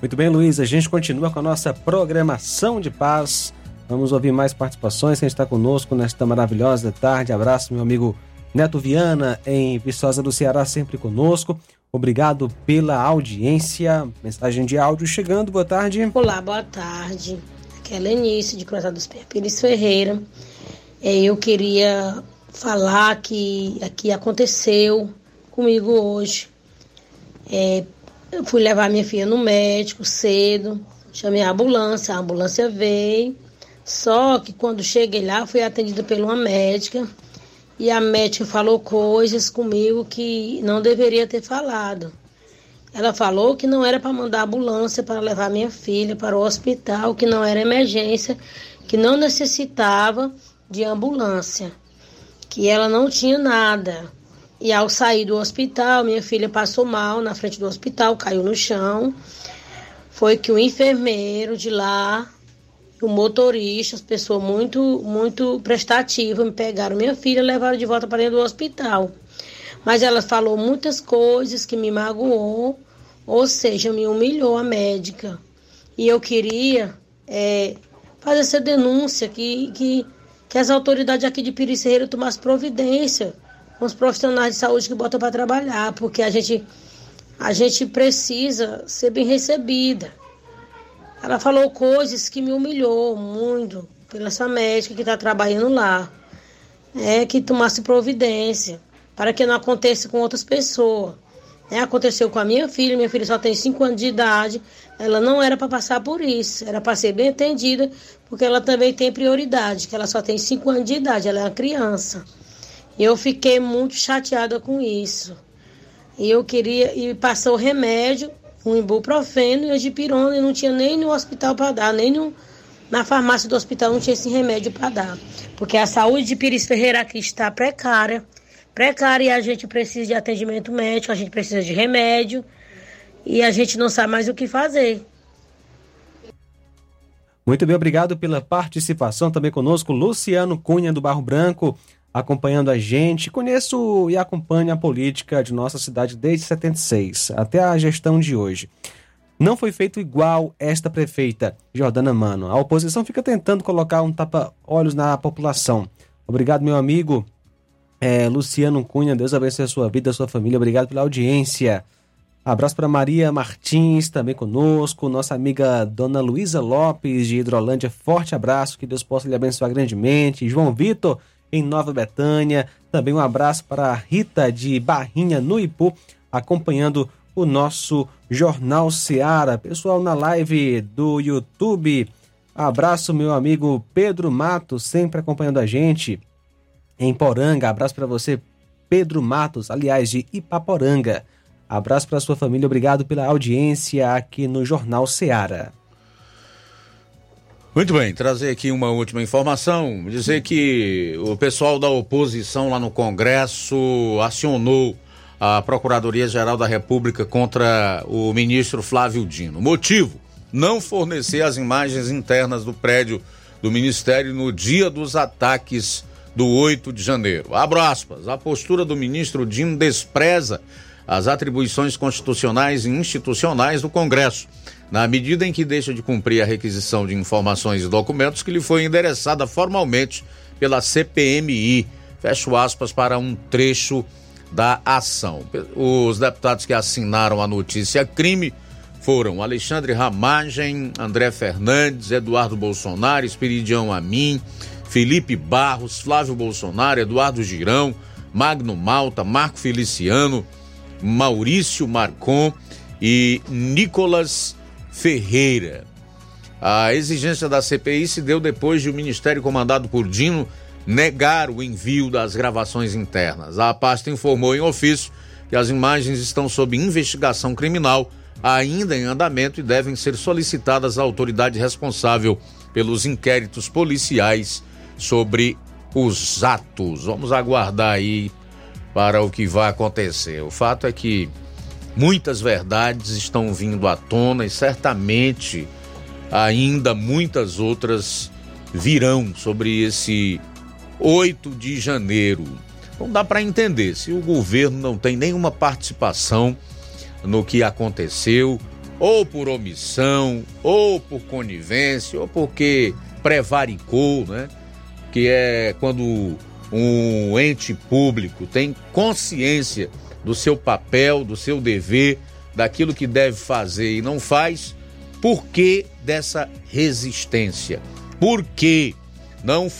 Muito bem, Luiz. A gente continua com a nossa programação de paz Vamos ouvir mais participações. Quem está conosco nesta maravilhosa tarde. Abraço, meu amigo Neto Viana, em Viçosa do Ceará, sempre conosco. Obrigado pela audiência. Mensagem de áudio chegando. Boa tarde. Olá, boa tarde. Aqui é Lenice, de Cruzado dos Pires Ferreira. É, eu queria falar que aqui aconteceu comigo hoje. É, eu fui levar minha filha no médico cedo, chamei a ambulância, a ambulância veio. Só que quando cheguei lá, fui atendida por uma médica e a médica falou coisas comigo que não deveria ter falado. Ela falou que não era para mandar ambulância para levar minha filha para o hospital, que não era emergência, que não necessitava de ambulância, que ela não tinha nada. E ao sair do hospital, minha filha passou mal na frente do hospital, caiu no chão. Foi que o enfermeiro de lá, o motorista, as pessoas muito, muito prestativas, me pegaram minha filha e levaram de volta para dentro do hospital. Mas ela falou muitas coisas que me magoou, ou seja, me humilhou a médica. E eu queria é, fazer essa denúncia que, que, que as autoridades aqui de Piri Serreira tomassem providência com os profissionais de saúde que botam para trabalhar, porque a gente, a gente precisa ser bem recebida. Ela falou coisas que me humilhou muito pela essa médica que está trabalhando lá. É, que tomasse providência para que não aconteça com outras pessoas. É, aconteceu com a minha filha, minha filha só tem 5 anos de idade, ela não era para passar por isso, era para ser bem atendida, porque ela também tem prioridade, que ela só tem 5 anos de idade, ela é uma criança. E eu fiquei muito chateada com isso. E eu queria, e passou remédio, um ibuprofeno e a dipirona, e não tinha nem no hospital para dar, nem no, na farmácia do hospital não tinha esse remédio para dar. Porque a saúde de Pires Ferreira aqui está precária, precária e a gente precisa de atendimento médico, a gente precisa de remédio e a gente não sabe mais o que fazer. Muito bem, obrigado pela participação também conosco, Luciano Cunha do Barro Branco acompanhando a gente. Conheço e acompanho a política de nossa cidade desde 76 até a gestão de hoje. Não foi feito igual esta prefeita, Jordana Mano. A oposição fica tentando colocar um tapa-olhos na população. Obrigado, meu amigo é, Luciano Cunha. Deus abençoe a sua vida, a sua família. Obrigado pela audiência. Abraço para Maria Martins, também conosco. Nossa amiga Dona Luísa Lopes, de Hidrolândia. Forte abraço, que Deus possa lhe abençoar grandemente. João Vitor em Nova Betânia. Também um abraço para a Rita de Barrinha, no Ipu, acompanhando o nosso Jornal Seara. Pessoal na live do YouTube, abraço meu amigo Pedro Matos, sempre acompanhando a gente em Poranga. Abraço para você, Pedro Matos, aliás, de Ipaporanga. Abraço para sua família, obrigado pela audiência aqui no Jornal Seara. Muito bem, trazer aqui uma última informação, dizer que o pessoal da oposição lá no Congresso acionou a Procuradoria-Geral da República contra o ministro Flávio Dino. Motivo: não fornecer as imagens internas do prédio do Ministério no dia dos ataques do 8 de janeiro. Abro aspas. A postura do ministro Dino despreza as atribuições constitucionais e institucionais do Congresso na medida em que deixa de cumprir a requisição de informações e documentos que lhe foi endereçada formalmente pela CPMI. Fecho aspas para um trecho da ação. Os deputados que assinaram a notícia crime foram Alexandre Ramagem, André Fernandes, Eduardo Bolsonaro, Espiridião Amin, Felipe Barros, Flávio Bolsonaro, Eduardo Girão, Magno Malta, Marco Feliciano, Maurício Marcon e Nicolas Ferreira. A exigência da CPI se deu depois de o ministério comandado por Dino negar o envio das gravações internas. A pasta informou em ofício que as imagens estão sob investigação criminal, ainda em andamento e devem ser solicitadas à autoridade responsável pelos inquéritos policiais sobre os atos. Vamos aguardar aí para o que vai acontecer. O fato é que Muitas verdades estão vindo à tona e certamente ainda muitas outras virão sobre esse 8 de janeiro. Não dá para entender se o governo não tem nenhuma participação no que aconteceu, ou por omissão, ou por conivência, ou porque prevaricou, né? Que é quando um ente público tem consciência do seu papel, do seu dever, daquilo que deve fazer e não faz, por que dessa resistência? Por que não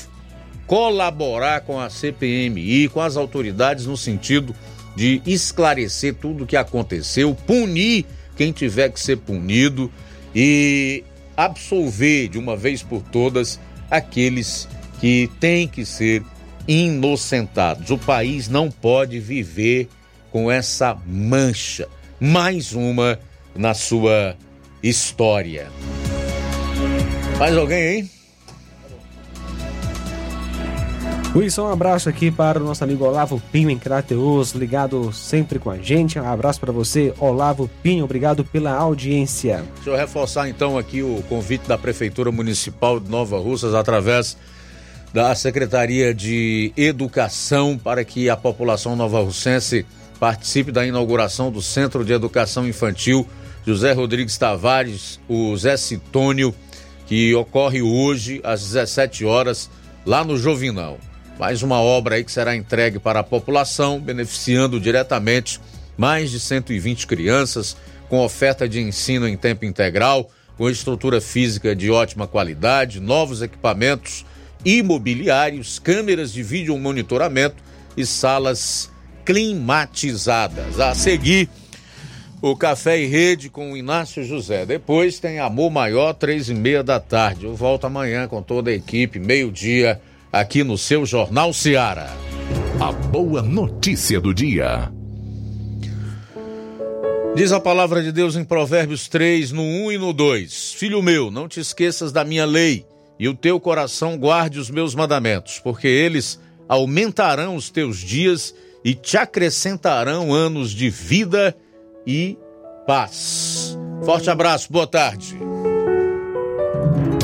colaborar com a CPMI, com as autoridades no sentido de esclarecer tudo o que aconteceu, punir quem tiver que ser punido e absolver de uma vez por todas aqueles que têm que ser inocentados. O país não pode viver com essa mancha, mais uma na sua história. Mais alguém aí? Wilson, um abraço aqui para o nosso amigo Olavo Pinho em Crateus, ligado sempre com a gente. Um abraço para você, Olavo Pinho, obrigado pela audiência. Deixa eu reforçar então aqui o convite da Prefeitura Municipal de Nova Russas através da Secretaria de Educação para que a população nova-russense participe da inauguração do Centro de Educação Infantil José Rodrigues Tavares, o Zé Citônio, que ocorre hoje às 17 horas lá no Jovinal. Mais uma obra aí que será entregue para a população, beneficiando diretamente mais de 120 crianças, com oferta de ensino em tempo integral, com estrutura física de ótima qualidade, novos equipamentos imobiliários, câmeras de vídeo monitoramento e salas climatizadas. A seguir, o Café e Rede com o Inácio José. Depois tem Amor Maior, três e meia da tarde. Eu volto amanhã com toda a equipe, meio-dia aqui no seu Jornal Seara. A boa notícia do dia. Diz a palavra de Deus em Provérbios 3, no 1 e no 2: Filho meu, não te esqueças da minha lei, e o teu coração guarde os meus mandamentos, porque eles aumentarão os teus dias e te acrescentarão anos de vida e paz. Forte abraço, boa tarde.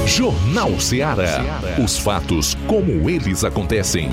Jornal Seara. Os fatos como eles acontecem.